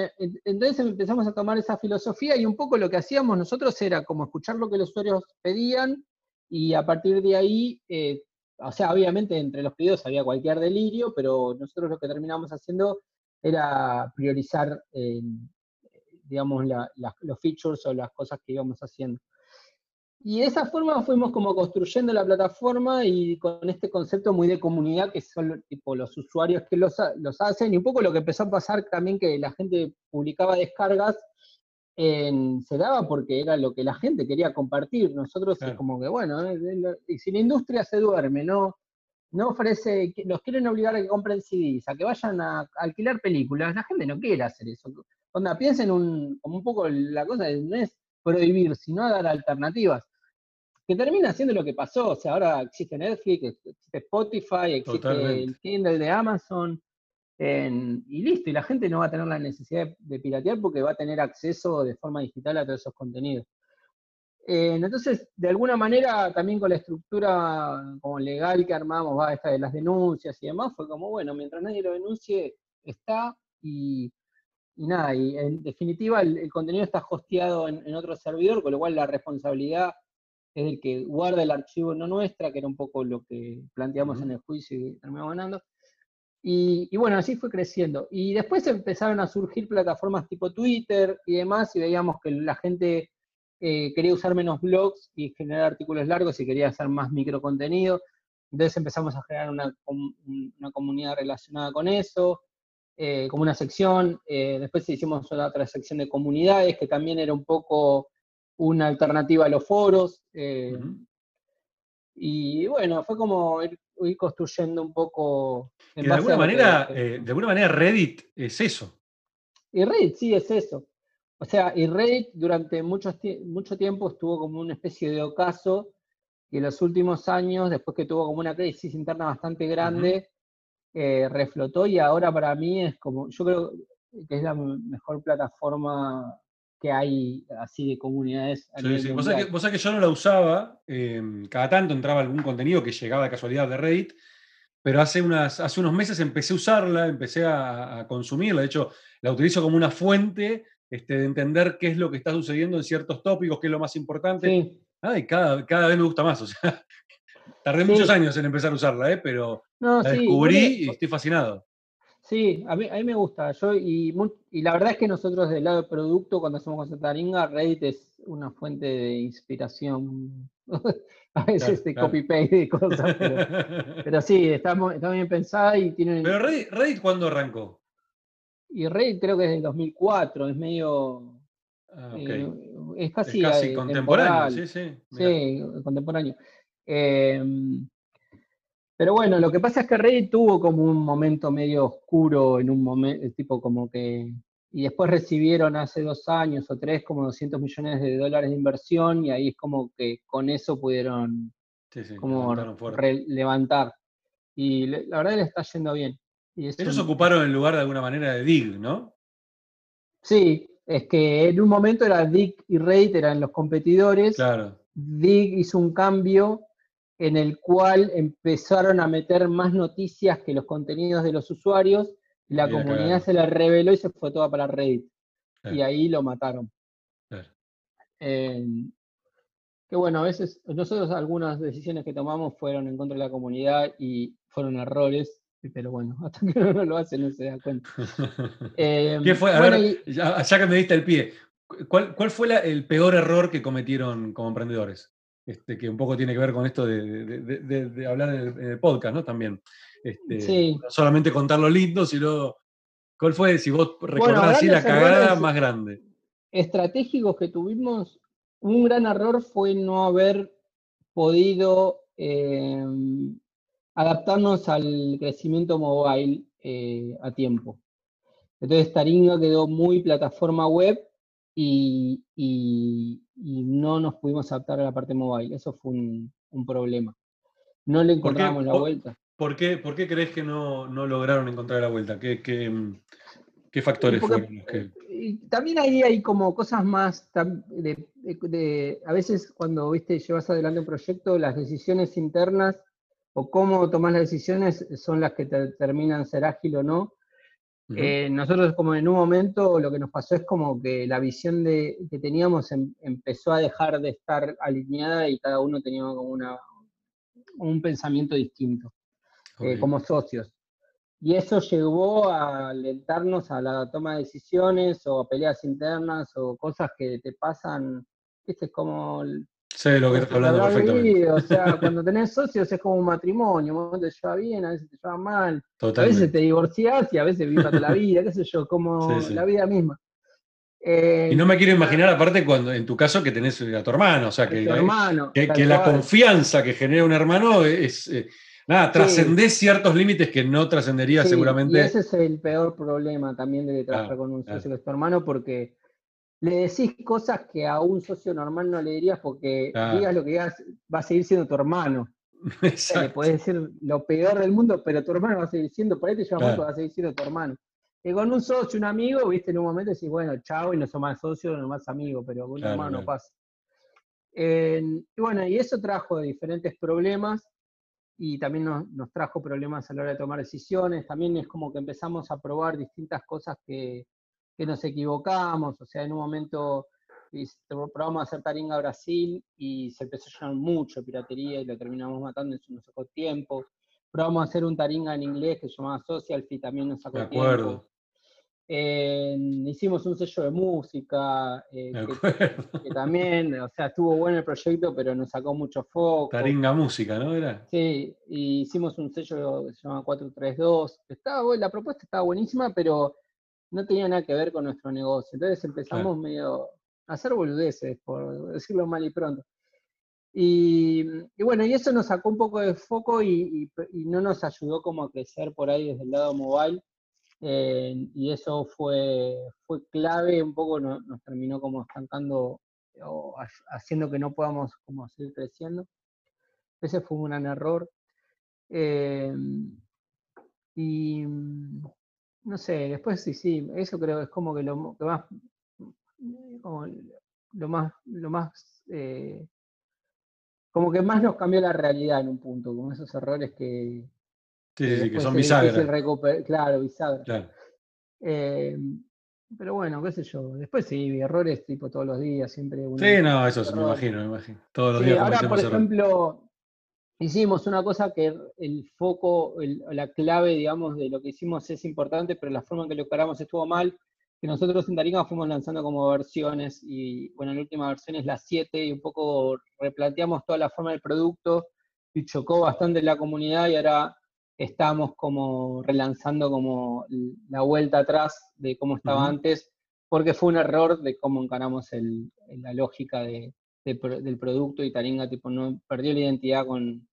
entonces empezamos a tomar esa filosofía y un poco lo que hacíamos nosotros era como escuchar lo que los usuarios pedían y a partir de ahí, eh, o sea, obviamente entre los pedidos había cualquier delirio, pero nosotros lo que terminamos haciendo era priorizar, eh, digamos, los features o las cosas que íbamos haciendo. Y de esa forma fuimos como construyendo la plataforma y con este concepto muy de comunidad que son tipo los usuarios que los, los hacen y un poco lo que empezó a pasar también que la gente publicaba descargas se daba porque era lo que la gente quería compartir. Nosotros es como que, bueno, eh, y si la industria se duerme, no, no ofrece, los quieren obligar a que compren CDs, a que vayan a alquilar películas, la gente no quiere hacer eso. Onda, piensen un, como un poco la cosa, no es prohibir, sino dar alternativas. Que termina siendo lo que pasó. O sea, ahora existe Netflix, existe Spotify, existe el Kindle de Amazon. y listo, y la gente no va a tener la necesidad de, piratear porque va a tener acceso de forma digital a todos esos contenidos. entonces, de alguna manera, también con la estructura como legal que armamos, va esta de las denuncias y demás, fue como, bueno, mientras nadie lo denuncie, está y y nada, y en definitiva el, contenido está hosteado en, otro servidor, con lo cual la responsabilidad es el que guarda el archivo no nuestra, que era un poco lo que planteamos en el juicio y terminamos ganando. Y, bueno, así fue creciendo. Y después empezaron a surgir plataformas tipo Twitter y demás, y veíamos que la gente eh, quería usar menos blogs y generar artículos largos y quería hacer más microcontenido. Entonces empezamos a generar una, una comunidad relacionada con eso. Eh, como una sección, eh, después hicimos otra sección de comunidades, que también era un poco una alternativa a los foros. Eh, y bueno, fue como ir, construyendo un poco... de, alguna manera, de alguna manera Reddit es eso. Y Reddit sí es eso. O sea, y Reddit durante mucho, mucho tiempo estuvo como una especie de ocaso y en los últimos años, después que tuvo como una crisis interna bastante grande, eh, reflotó y ahora para mí es como, yo creo que es la mejor plataforma que hay así de comunidades. sí, sí. Vos sabés, que, yo no la usaba, em, cada tanto entraba algún contenido que llegaba de casualidad de Reddit, pero hace, unas, hace unos meses empecé a usarla, empecé a, consumirla, de hecho la utilizo como una fuente este, de entender qué es lo que está sucediendo en ciertos tópicos, qué es lo más importante. y cada, cada vez me gusta más, o sea, Tardé muchos años en empezar a usarla, ¿eh? pero la descubrí y estoy fascinado. Sí, a mí, a mí me gusta. Yo, y, y la verdad es que nosotros del lado de producto, cuando hacemos con Taringa, Reddit es una fuente de inspiración. *laughs* a veces de copy-paste de cosas, pero, *laughs* sí, está, está, bien pensada y tiene... Pero Reddit, Reddit ¿cuándo arrancó? Y Reddit creo que es del 2004, es medio... Ah, eh, es casi, casi contemporáneo, sí, sí. Sí, contemporáneo. Em, pero bueno, lo que pasa es que Reddit tuvo como un momento medio oscuro en un momento, tipo como que... Y después recibieron hace dos años o tres como 200 millones de dólares de inversión y ahí es como que con eso pudieron como levantar. Y la verdad le está yendo bien. Y Ellos ocuparon el lugar de alguna manera de Dig, ¿no? Sí, es que en un momento era Dig y Reddit eran los competidores. Claro. Dig hizo un cambio en el cual empezaron a meter más noticias que los contenidos de los usuarios, la comunidad se la reveló y se fue toda para Reddit. Y ahí lo mataron. Eh, que bueno, a veces nosotros algunas decisiones que tomamos fueron en contra de la comunidad y fueron errores, pero bueno, *laughs* hasta que uno no lo hace no se da cuenta. *laughs* Eh, ¿Qué fue? A ver, ya, que me diste el pie, ¿cuál, cuál fue el peor error que cometieron como emprendedores? Este, que un poco tiene que ver con esto de, hablar en el, podcast, ¿no? También. Este, no solamente contar lo lindo, sino. ¿Cuál fue, si vos recordás así, la cagada más grande? Estratégicos que tuvimos, un gran error fue no haber podido em, adaptarnos al crecimiento mobile eh, a tiempo. Entonces Taringa quedó muy plataforma web y, y no nos pudimos adaptar a la parte mobile. Eso fue un, problema. No le encontramos la vuelta. ¿por qué, ¿Por qué crees que no, lograron encontrar la vuelta? ¿Qué, qué, factores fueron También ahí hay como cosas más de, a veces cuando viste llevas adelante un proyecto, las decisiones internas o cómo tomas las decisiones son las que te terminan ser ágil o no. Eh, nosotros como en un momento lo que nos pasó es como que la visión de, que teníamos em, empezó a dejar de estar alineada y cada uno tenía como una, un pensamiento distinto, eh, como socios. Y eso llevó a alentarnos a la toma de decisiones o a peleas internas o cosas que te pasan, viste, como Sé lo que estás hablando perfectamente. o sea, *laughs* cuando tenés socios es como un matrimonio, a veces te lleva bien, a veces te lleva mal, a veces te divorciás y a veces vivas la *laughs* vida, qué sé yo, como la vida misma. y no me quiero imaginar, aparte, cuando en tu caso que tenés a tu hermano, o sea, que, que, la confianza que genera un hermano es. Eh, nada, trascendés ciertos límites que no trascendería seguramente. Y ese es el peor problema también de trabajar con un socio de tu hermano, porque le decís cosas que a un socio normal no le dirías porque digas lo que digas, va a seguir siendo tu hermano. *laughs* le puedes decir lo peor del mundo, pero tu hermano va a seguir siendo, por ahí te lleva va a seguir siendo tu hermano. Y con un socio, un amigo, viste, en un momento decís, bueno, chao, y no somos más socios, no más amigos, pero con un hermano no pasa. y bueno, y eso trajo diferentes problemas y también nos, nos, trajo problemas a la hora de tomar decisiones. También es como que empezamos a probar distintas cosas que, que nos equivocamos, o sea, en un momento probamos a hacer Taringa Brasil y se empezó a llenar mucho piratería y lo terminamos matando, eso nos sacó tiempo. Probamos a hacer un Taringa en inglés que se llamaba Social y también nos sacó tiempo. hicimos un sello de música, eh, que, también, o sea, estuvo bueno el proyecto, pero nos sacó mucho foco. Taringa Música, ¿no? Era? Sí, y hicimos un sello que se llama 432. Estaba, la propuesta estaba buenísima, pero no tenía nada que ver con nuestro negocio. Entonces empezamos medio a hacer boludeces, por decirlo mal y pronto. Y, bueno, y eso nos sacó un poco de foco y, no nos ayudó como a crecer por ahí desde el lado mobile. Eh, y eso fue, fue clave, un poco nos, terminó como estancando o haciendo que no podamos como seguir creciendo. Ese fue un gran error. Eh, y no sé, después sí, sí, eso creo que es como que lo, más, como lo más, lo más, eh, como que más nos cambió la realidad en un punto, con esos errores que... Sí, sí, que son bisagras. Claro, bisagras. Eh, pero bueno, qué sé yo. Después sí, errores tipo todos los días, siempre. sí, no, eso me imagino, me imagino. Todos los días. Ahora, por ejemplo, hicimos una cosa que el foco, la clave, digamos, de lo que hicimos es importante, pero la forma en que lo cargamos estuvo mal, que nosotros en Taringa fuimos lanzando como versiones, y bueno, la última versión es la 7, y un poco replanteamos toda la forma del producto, y chocó bastante la comunidad, y ahora estamos como relanzando como la vuelta atrás de cómo estaba antes, porque fue un error de cómo encaramos la lógica de, del producto y Taringa tipo no perdió la identidad con,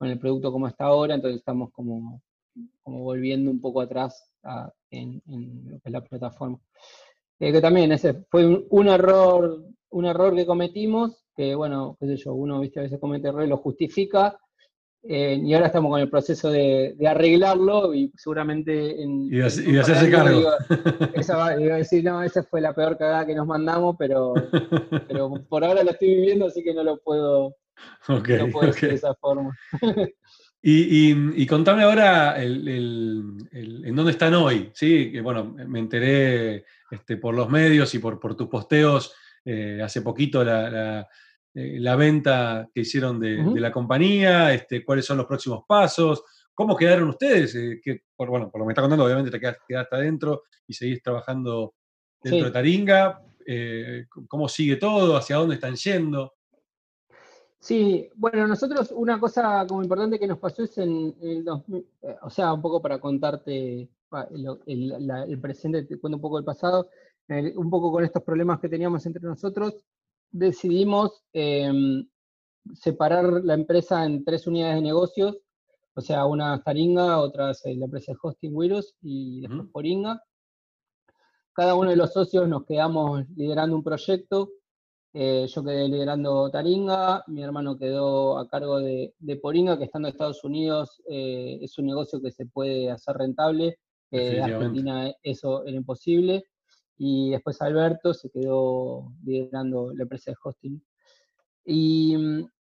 el producto como está ahora, entonces estamos como, como volviendo un poco atrás en, lo que es la plataforma. Eh, que también ese fue un, error, un error que cometimos, que bueno, qué sé yo, uno ¿viste? a veces comete errores, lo justifica, eh, y ahora estamos con el proceso de, arreglarlo y seguramente en... Y, hacerse cargo. *laughs* esa iba a decir, no, esa fue la peor cagada que nos mandamos, pero, *laughs* pero por ahora lo estoy viviendo, así que no lo puedo, *laughs* decir de esa forma. *laughs* Y, contame ahora en dónde están hoy, ¿sí? Que bueno, me enteré este, por los medios y por, por tus posteos eh, hace poquito la eh, la venta que hicieron de, la compañía, este, cuáles son los próximos pasos, cómo quedaron ustedes, eh, que, por, bueno, por lo que me está contando, obviamente te quedaste, adentro y seguís trabajando dentro de Taringa, cómo sigue todo, hacia dónde están yendo. Sí, bueno, nosotros una cosa como importante que nos pasó es en el 2000, o sea, un poco para contarte el, presente, te cuento un poco el pasado, un poco con estos problemas que teníamos entre nosotros, decidimos em, separar la empresa en tres unidades de negocios, o sea, una Taringa, otra es la empresa de hosting Wirus y después Poringa. Cada uno de los socios nos quedamos liderando un proyecto. Eh, yo quedé liderando Taringa, mi hermano quedó a cargo de, Poringa, que estando en Estados Unidos eh, es un negocio que se puede hacer rentable. en Argentina eso era imposible y después Alberto se quedó liderando la empresa de hosting. Y,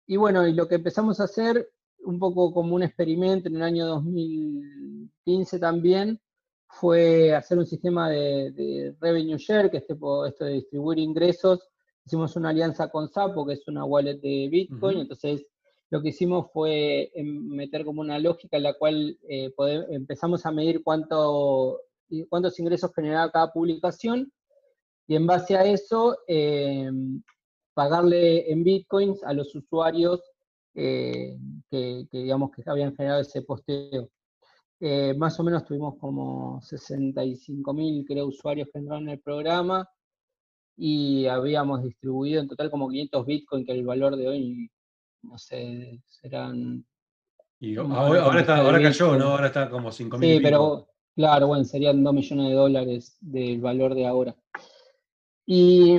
y, bueno, y lo que empezamos a hacer, un poco como un experimento en el año 2015 también, fue hacer un sistema de, revenue share, que es esto de distribuir ingresos. Hicimos una alianza con Sapo, que es una wallet de Bitcoin, entonces lo que hicimos fue em, meter como una lógica en la cual eh, empezamos a medir cuánto cuántos ingresos generaba cada publicación y en base a eso eh, pagarle en bitcoins a los usuarios eh, que, digamos que habían generado ese posteo. Eh, más o menos tuvimos como 65 mil creo usuarios que entraron en el programa y habíamos distribuido en total como 500 bitcoins que el valor de hoy no sé serán y ahora, está, ahora cayó, ¿no? Ahora está como 5 mil. Sí, pero Claro, bueno, serían 2 millones de dólares del valor de ahora. Y,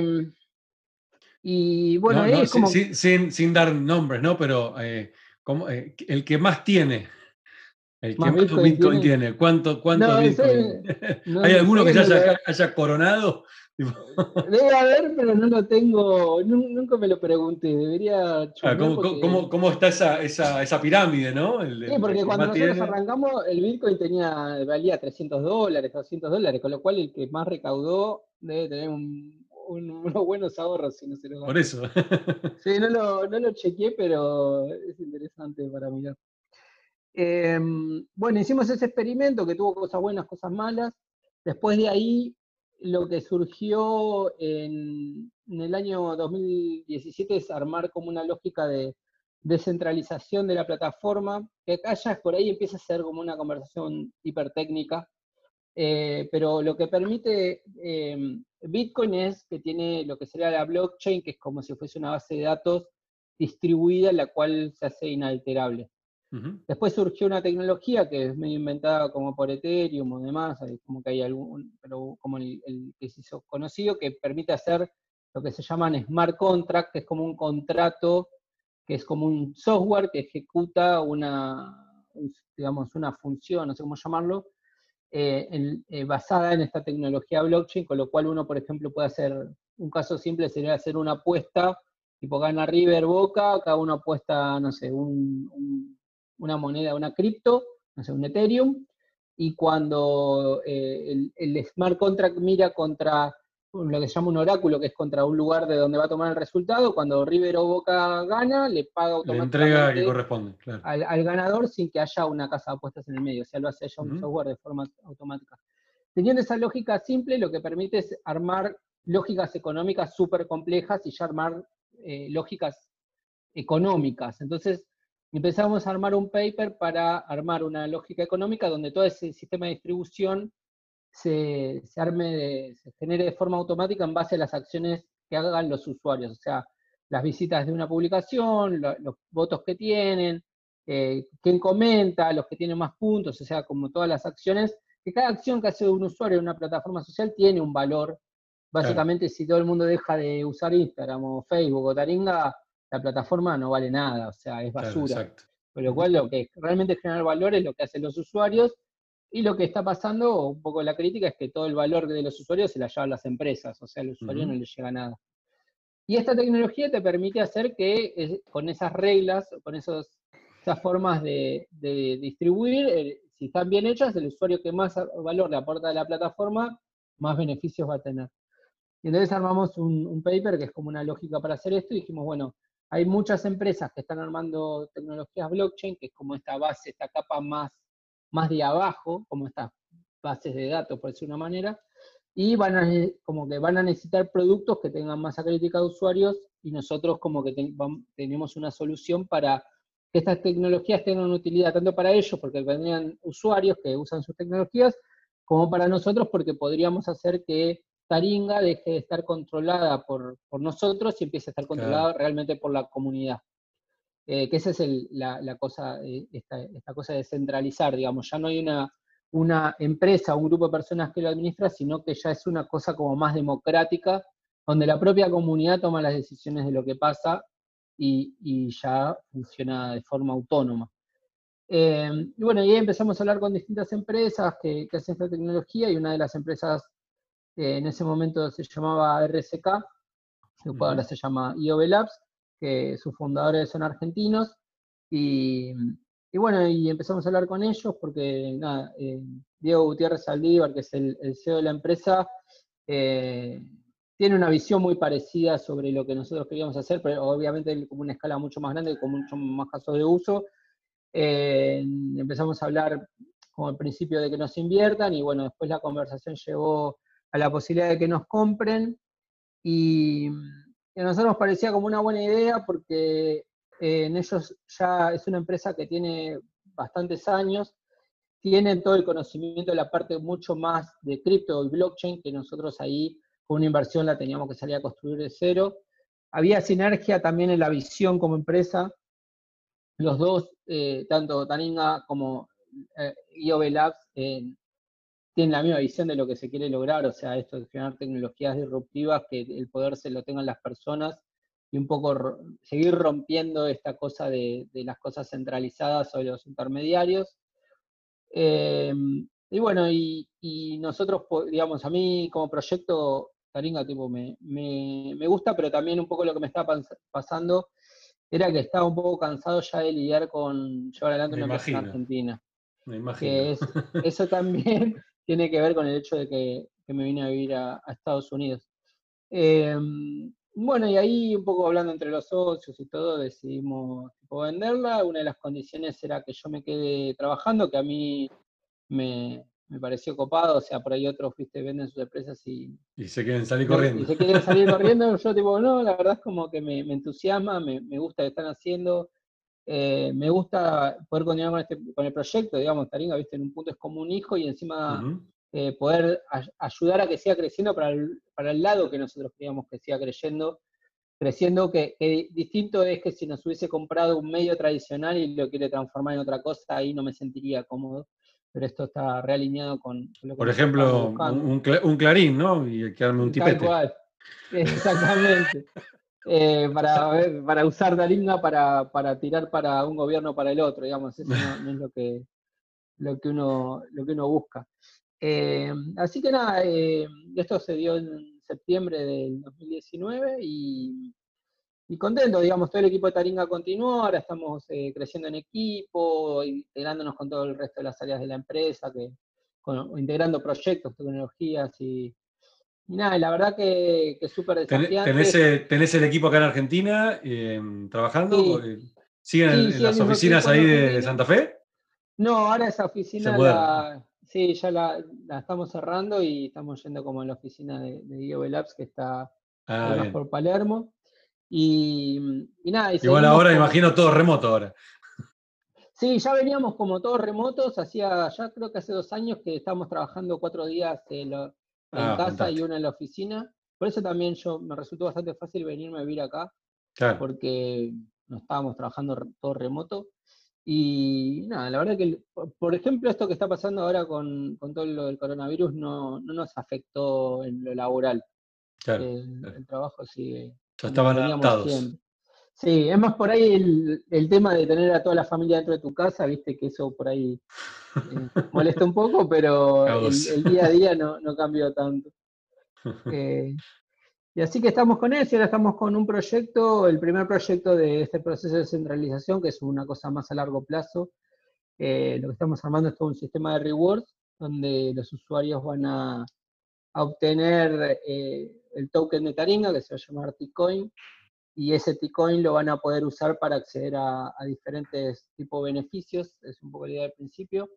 y bueno, es como... sin, dar nombres, ¿no? Pero eh, como, eh, el que más tiene, el que más Bitcoin, tiene. ¿cuánto, cuánto Bitcoin? *laughs* ¿Hay alguno que ya haya coronado? *laughs* Debe haber, pero no lo tengo, nunca me lo pregunté, debería... Ah, ¿cómo, está esa, esa, pirámide, no? sí, porque cuando nosotros arrancamos, el Bitcoin tenía, valía 300 dólares, 200 dólares, con lo cual el que más recaudó debe tener unos buenos ahorros, si no se lo Por eso. *laughs* sí, no lo, no lo chequeé, pero es interesante para mirar. Em, bueno, hicimos ese experimento que tuvo cosas buenas, cosas malas. Después de ahí lo que surgió en, el año 2017 es armar como una lógica de descentralización de la plataforma, que acá ya por ahí empieza a ser como una conversación hipertécnica, eh, pero lo que permite em, Bitcoin es que tiene lo que sería la blockchain, que es como si fuese una base de datos distribuida, la cual se hace inalterable. Después surgió una tecnología que es medio inventada como por Ethereum o demás, como que hay algún, pero como el, que se hizo conocido, que permite hacer lo que se llaman smart contracts, que es como un contrato, que es como un software que ejecuta una, digamos, una función, no sé cómo llamarlo, eh, eh, basada en esta tecnología blockchain, con lo cual uno, por ejemplo, puede hacer, un caso simple sería hacer una apuesta, tipo gana River Boca, cada uno apuesta, no sé, un una moneda, una cripto, no sé, un Ethereum, y cuando eh, el, smart contract mira contra lo que se llama un oráculo, que es contra un lugar de donde va a tomar el resultado. Cuando River o Boca gana, le paga automáticamente le entrega que corresponde, al, ganador sin que haya una casa de apuestas en el medio. O sea, lo hace ya un software de forma automática. Teniendo esa lógica simple, lo que permite es armar lógicas económicas súper complejas y ya armar eh, lógicas económicas. Entonces, empezamos a armar un paper para armar una lógica económica donde todo ese sistema de distribución se, arme, se genere de forma automática en base a las acciones que hagan los usuarios, o sea, las visitas de una publicación, los votos que tienen, eh, quién comenta, los que tienen más puntos, o sea, como todas las acciones, que cada acción que hace un usuario en una plataforma social tiene un valor. Básicamente, si todo el mundo deja de usar Instagram o Facebook o Taringa, la plataforma no vale nada, o sea, es basura. Con lo cual, lo que realmente genera valor es lo que hacen los usuarios y lo que está pasando, un poco la crítica, es que todo el valor de los usuarios se la llevan las empresas, o sea, al usuario no le llega nada. Y esta tecnología te permite hacer que con esas reglas, con esos, esas formas de, distribuir, si están bien hechas, el usuario que más valor le aporta a la plataforma, más beneficios va a tener. Y entonces armamos un, un paper que es como una lógica para hacer esto y dijimos, bueno, hay muchas empresas que están armando tecnologías blockchain, que es como esta base, esta capa más más de abajo, como estas bases de datos, por decir una manera, y van a, como que van a necesitar productos que tengan masa crítica de usuarios y nosotros como que tenemos una solución para que estas tecnologías tengan utilidad tanto para ellos, porque vendrían usuarios que usan sus tecnologías, como para nosotros, porque podríamos hacer que Taringa deje de estar controlada por, nosotros y empiece a estar controlada realmente por la comunidad. Eh, que esa es la, cosa, eh, esta, cosa de centralizar, digamos, ya no hay una, una empresa o un grupo de personas que lo administra, sino que ya es una cosa como más democrática, donde la propia comunidad toma las decisiones de lo que pasa y, ya funciona de forma autónoma. Eh, y bueno, y ahí empezamos a hablar con distintas empresas que, hacen esta tecnología y una de las empresas en ese momento se llamaba RSK, que ahora se llama IOB Labs, que sus fundadores son argentinos, y, bueno, y empezamos a hablar con ellos porque, nada, eh, Diego Gutiérrez Aldívar, que es el, CEO de la empresa, eh, tiene una visión muy parecida sobre lo que nosotros queríamos hacer, pero obviamente como una escala mucho más grande, con muchos más casos de uso. Eh, empezamos a hablar como al principio de que nos inviertan y bueno, después la conversación llegó a la posibilidad de que nos compren y, a nosotros nos parecía como una buena idea porque eh, en ellos ya es una empresa que tiene bastantes años, tienen todo el conocimiento de la parte mucho más de cripto y blockchain, que nosotros ahí con una inversión la teníamos que salir a construir de cero. Había sinergia también en la visión como empresa. Los dos, eh, tanto Taninga como eh, Labs, tienen la misma visión de lo que se quiere lograr, o sea, esto de generar tecnologías disruptivas, que el poder se lo tengan las personas y un poco seguir rompiendo esta cosa de, las cosas centralizadas o los intermediarios. Em, y bueno, y, nosotros, digamos, a mí como proyecto, Taringa, tipo, me, gusta, pero también un poco lo que me está pasando era que estaba un poco cansado ya de lidiar con llevar adelante una empresa argentina. Me imagino. *laughs* eso también tiene que ver con el hecho de que, me vine a vivir a, Estados Unidos. Em, bueno, y ahí un poco hablando entre los socios y todo, decidimos venderla. Una de las condiciones era que yo me quede trabajando, que a mí me, pareció copado, o sea, por ahí otros, viste, venden sus empresas y... Y se quieren salir corriendo. Y se quieren salir *laughs* corriendo, yo tipo, no, la verdad es como que me, entusiasma, me, gusta lo que están haciendo, eh, me gusta poder continuar con, este, con el proyecto, digamos, Taringa, viste, en un punto es como un hijo y encima eh, poder ayudar a que siga creciendo para el, para el, lado que nosotros queríamos que siga creciendo, creciendo, que, distinto es que si nos hubiese comprado un medio tradicional y lo quiere transformar en otra cosa, ahí no me sentiría cómodo, pero esto está realineado con, lo que Por ejemplo, un, un, clarín, ¿no? Y que un tipete. *laughs* Exactamente. Eh, para, para usar Daringa para, para tirar para un gobierno para el otro, digamos, eso no, es lo que, lo que, uno, lo que uno busca. Eh, así que nada, eh, esto se dio en septiembre del 2019 y, y, contento, digamos, todo el equipo de Taringa continuó, ahora estamos creciendo en equipo, integrándonos con todo el resto de las áreas de la empresa, que, integrando proyectos, tecnologías y, Y nada, la verdad que, es súper desafiante. ¿Tenés, el equipo acá en Argentina eh, trabajando? ¿Siguen en, las oficinas ahí de, Santa Fe? No, ahora esa oficina la, sí, ya la, estamos cerrando y estamos yendo como a la oficina de, de Labs que está ah, por Palermo. Y, nada. Igual ahora imagino todo remoto ahora. Sí, ya veníamos como todos remotos, hacía, ya creo que hace dos años que estábamos trabajando cuatro días en, ah, casa y una en la oficina. Por eso también yo me resultó bastante fácil venirme a vivir acá, porque no estábamos trabajando todo remoto. Y nada, la verdad que, por ejemplo, esto que está pasando ahora con, todo lo del coronavirus no, nos afectó en lo laboral. el, trabajo sigue. Ya estaban adaptados. Sí, es más por ahí el, tema de tener a toda la familia dentro de tu casa, viste que eso por ahí eh, *laughs* molesta un poco, pero el, día a día no, no cambió tanto. *laughs* Eh, y así que estamos con eso, y ahora estamos con un proyecto, el primer proyecto de este proceso de centralización, que es una cosa más a largo plazo. Eh, lo que estamos armando es todo un sistema de rewards, donde los usuarios van a, obtener el token de Taringa, que se va a llamar T-Coin, y ese T-Coin lo van a poder usar para acceder a, diferentes tipos de beneficios, es un poco la idea del principio,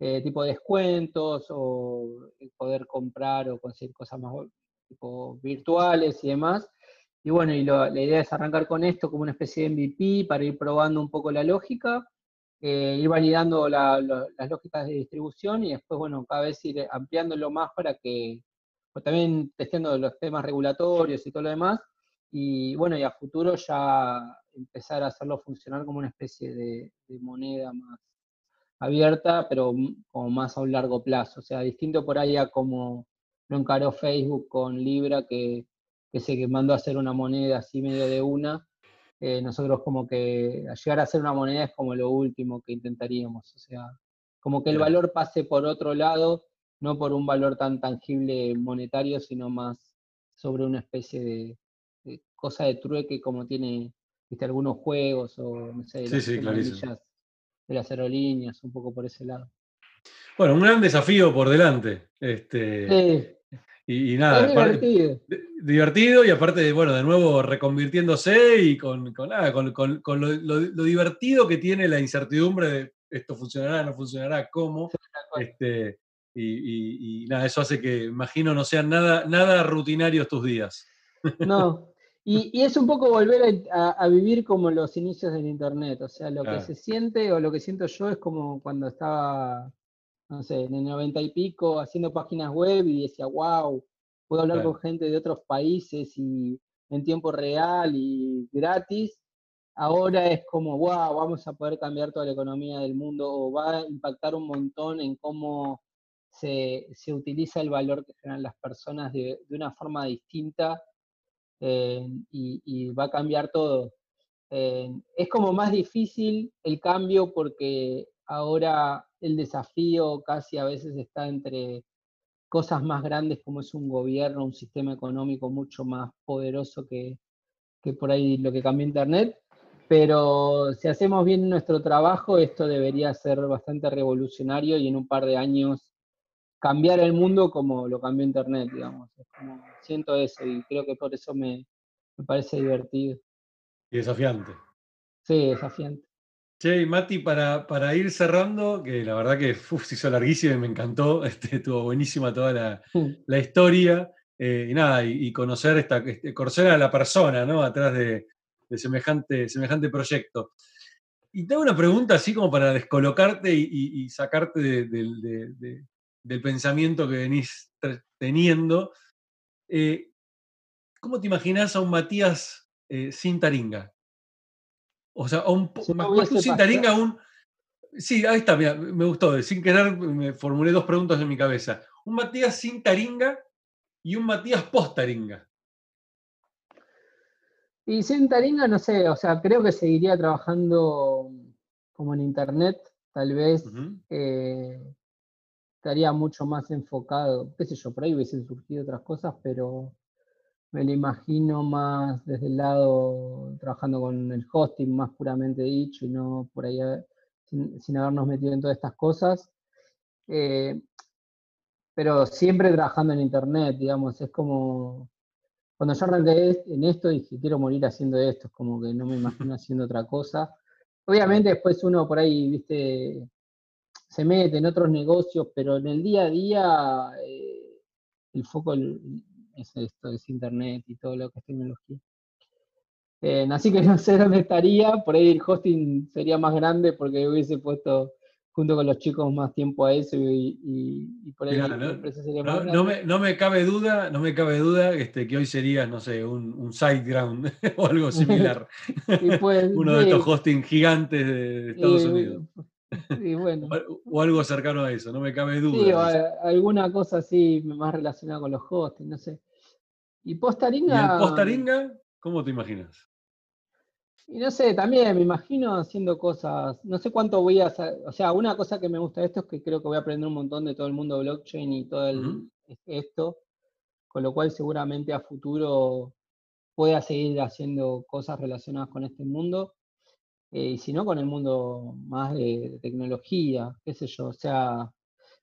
eh, tipo descuentos o poder comprar o conseguir cosas más tipo virtuales y demás. Y bueno, y la idea es arrancar con esto como una especie de MVP para ir probando un poco la lógica, eh, ir validando las lógicas de distribución y después, bueno, cada vez ir ampliándolo más para que, pues también testeando los temas regulatorios y todo lo demás, y bueno, y a futuro ya empezar a hacerlo funcionar como una especie de, moneda más abierta, pero como más a un largo plazo. O sea, distinto por ahí a como lo encaró Facebook con Libra, que, que se mandó a hacer una moneda así medio de una. Eh, nosotros como que llegar a ser una moneda es como lo último que intentaríamos. O sea, como que el valor pase por otro lado, no por un valor tan tangible monetario, sino más sobre una especie de, cosa de trueque como tiene ¿viste? algunos juegos o no sé, de las aerolíneas, un poco por ese lado. Bueno, un gran desafío por delante. Este, y, nada, divertido. divertido y aparte, bueno, de nuevo reconvirtiéndose y con, con, lo, divertido que tiene la incertidumbre de esto funcionará, no funcionará, cómo. Este, y, nada, eso hace que, imagino, no sean nada, nada rutinarios tus días. No, y, es un poco volver a, vivir como los inicios del Internet, o sea, lo que se siente o lo que siento yo es como cuando estaba, no sé, en el noventa y pico haciendo páginas web y decía, wow, puedo hablar con gente de otros países y en tiempo real y gratis. Ahora es como, wow, vamos a poder cambiar toda la economía del mundo o va a impactar un montón en cómo se, utiliza el valor que generan las personas de, de una forma distinta eh, y, va a cambiar todo. Eh, es como más difícil el cambio porque ahora el desafío casi a veces está entre cosas más grandes como es un gobierno, un sistema económico mucho más poderoso que, que por ahí lo que cambia Internet. Pero si hacemos bien nuestro trabajo, esto debería ser bastante revolucionario y en un par de años cambiar el mundo como lo cambió Internet, digamos. siento eso y creo que por eso me, parece divertido. Y desafiante. Sí, desafiante. Che, Mati, para, para ir cerrando, que la verdad que se hizo larguísimo y me encantó, *laughs* este, estuvo buenísima toda la, *laughs* mm. historia, eh, y nada, y, conocer esta, este, conocer a la persona, ¿no? Atrás de, semejante, semejante proyecto. Y tengo una pregunta así como para descolocarte y, sacarte de, del pensamiento que venís teniendo. Eh, ¿Cómo te imaginas a un Matías eh, sin taringa? O sea, a un, más, sin taringa, un... Sí, ahí está, me gustó. Sin querer me formulé dos preguntas en mi cabeza. Un Matías sin taringa y un Matías post taringa. Y sin taringa, no sé, o sea, creo que seguiría trabajando como en internet, tal vez estaría mucho más enfocado, qué sé yo, por ahí hubiesen surgido otras cosas, pero me lo imagino más desde el lado trabajando con el hosting más puramente dicho y no por ahí sin, habernos metido en todas estas cosas. Eh, pero siempre trabajando en internet, digamos, es como, cuando yo arranqué en esto dije, quiero morir haciendo esto, es como que no me imagino haciendo otra cosa. Obviamente después uno por ahí, viste, se mete en otros negocios, pero en el día a día eh, el foco es esto, es internet y todo lo que es tecnología. Eh, así que *laughs* no sé dónde estaría, por ahí el hosting sería más grande porque hubiese puesto junto con los chicos más tiempo a eso y, por ahí no, sería más no, me, no, me, cabe duda, no me cabe duda este, que hoy sería, no sé, un, un SiteGround *laughs* o algo *laughs* similar. Uno de estos hosting gigantes de Estados Unidos. Bueno. o, algo cercano a eso, no me cabe duda. Sí, o alguna cosa así más relacionada con los hosting, no sé. Y Postaringa. ¿Y el Postaringa? ¿Cómo te imaginas? Y no sé, también me imagino haciendo cosas, no sé cuánto voy a hacer, o sea, una cosa que me gusta de esto es que creo que voy a aprender un montón de todo el mundo blockchain y todo esto, con lo cual seguramente a futuro pueda seguir haciendo cosas relacionadas con este mundo, eh, y si no, con el mundo más de, tecnología, qué sé yo, o sea,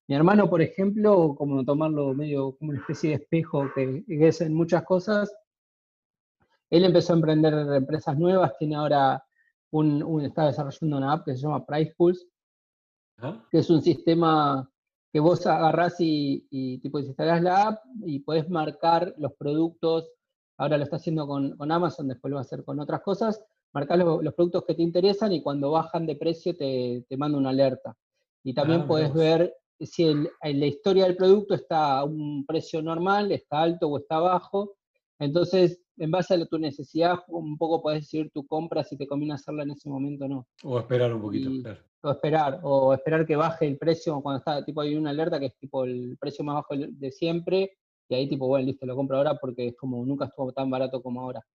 mi hermano, por ejemplo, como tomarlo medio como una especie de espejo que, que es en muchas cosas, él empezó a emprender empresas nuevas, tiene ahora un, está desarrollando una app que se llama Price Pulse, que es un sistema que vos agarrás y, tipo instalás la app y podés marcar los productos. Ahora lo está haciendo con, Amazon, después lo va a hacer con otras cosas. Marcar los, productos que te interesan y cuando bajan de precio te, manda una alerta. Y también ah, podés ver si en la historia del producto está a un precio normal, está alto o está bajo. Entonces en base a tu necesidad, un poco puedes decidir tu compra si te conviene hacerla en ese momento o no. O esperar un poquito, O esperar, o esperar que baje el precio cuando está, tipo, hay una alerta que es tipo el precio más bajo de siempre, y ahí tipo, bueno, listo, lo compro ahora porque es como nunca estuvo tan barato como ahora.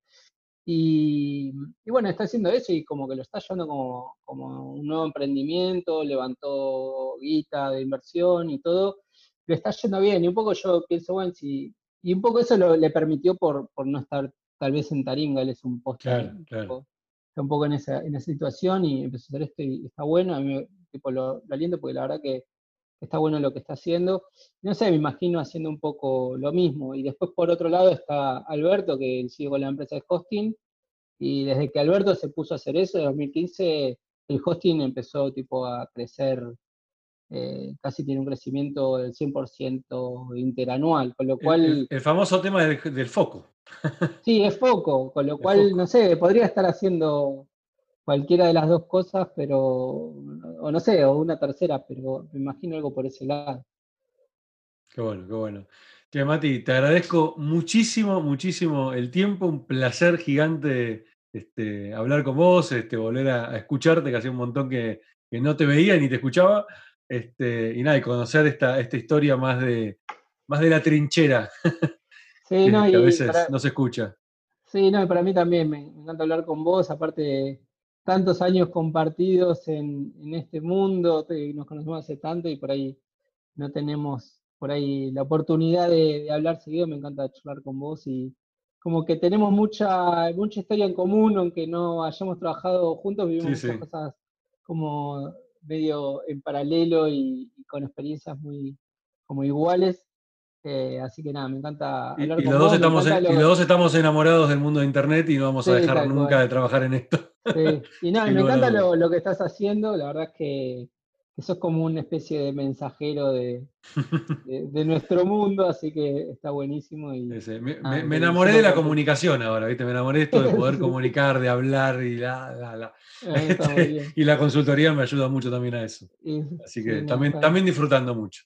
Y, bueno, está haciendo eso y como que lo está llevando como, como un nuevo emprendimiento, levantó guita de inversión y todo, lo está yendo bien. Y un poco yo pienso, bueno, si, y un poco eso le permitió por, por, no estar tal vez en Taringa, él es un post Está un poco en esa, en esa situación y empezó a hacer esto y está bueno, a mí tipo, lo, aliento porque la verdad que está bueno lo que está haciendo. No sé, me imagino haciendo un poco lo mismo. Y después por otro lado está Alberto, que él sigue con la empresa de hosting, y desde que Alberto se puso a hacer eso, en 2015, el hosting empezó tipo a crecer eh, casi tiene un crecimiento del 100% interanual, con lo cual... El, famoso tema del, foco. sí, es foco, con lo cual, no sé, podría estar haciendo cualquiera de las dos cosas, pero, o no sé, o una tercera, pero me imagino algo por ese lado. Qué bueno, qué bueno. Che, Mati, te agradezco muchísimo, muchísimo el tiempo, un placer gigante este, hablar con vos, este, volver a, escucharte, que hacía un montón que, que no te veía ni te escuchaba. Este, y nada, y conocer esta, esta historia más de, más de la trinchera. Sí, *laughs* no, que a veces no se escucha. Sí, no, y para mí también me, encanta hablar con vos, aparte de tantos años compartidos en, este mundo, nos conocemos hace tanto y por ahí no tenemos por ahí la oportunidad de, hablar seguido, me encanta charlar con vos y como que tenemos mucha, mucha historia en común, aunque no hayamos trabajado juntos, vivimos muchas cosas como medio en paralelo y, con experiencias muy como iguales. Eh, así que nada, me encanta hablar y, con los dos estamos y los dos estamos enamorados del mundo de Internet y no vamos a dejar nunca de trabajar en esto. Y nada, *laughs* me encanta lo, que estás haciendo, la verdad es que, que sos como una especie de mensajero de, de, nuestro mundo, así que está buenísimo. Y, me, enamoré de la comunicación ahora, ¿viste? Me enamoré de esto de poder *laughs* comunicar, de hablar y la, la, la. *laughs* y la consultoría me ayuda mucho también a eso. Así que también, también disfrutando mucho.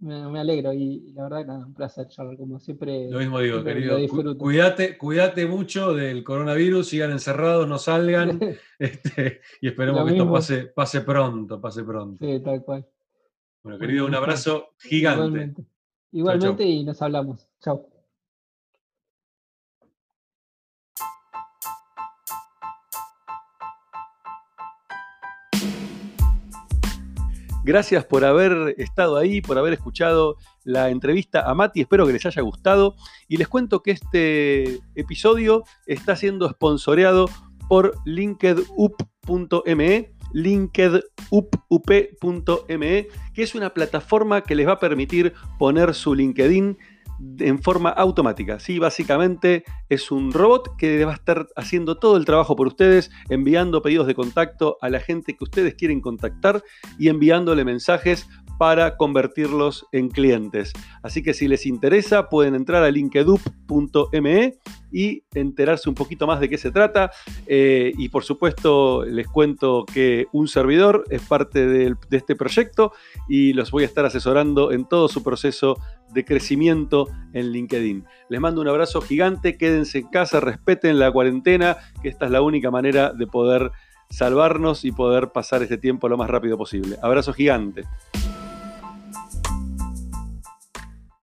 Me, alegro y, la verdad que un placer charlar como siempre. Lo mismo digo, querido. Cuídate, cuídate mucho del coronavirus, sigan encerrados, no salgan *laughs* este, y esperemos que esto pase, pase pronto, pase pronto. Sí, tal cual. Bueno, querido, un abrazo *laughs* gigante. Igualmente, Igualmente y nos hablamos. Chao. Gracias por haber estado ahí, por haber escuchado la entrevista a Mati. Espero que les haya gustado. Y les cuento que este episodio está siendo sponsoreado por linkedup.me linkedup.me, que es una plataforma que les va a permitir poner su LinkedIn en forma automática. Sí, básicamente es un robot que va a estar haciendo todo el trabajo por ustedes, enviando pedidos de contacto a la gente que ustedes quieren contactar y enviándole mensajes para convertirlos en clientes. Así que si les interesa, pueden entrar a linkedup.me y enterarse un poquito más de qué se trata. Eh, y por supuesto, les cuento que un servidor es parte de este proyecto y los voy a estar asesorando en todo su proceso de crecimiento en LinkedIn. Les mando un abrazo gigante, quédense en casa, respeten la cuarentena, que esta es la única manera de poder salvarnos y poder pasar este tiempo lo más rápido posible. Abrazo gigante.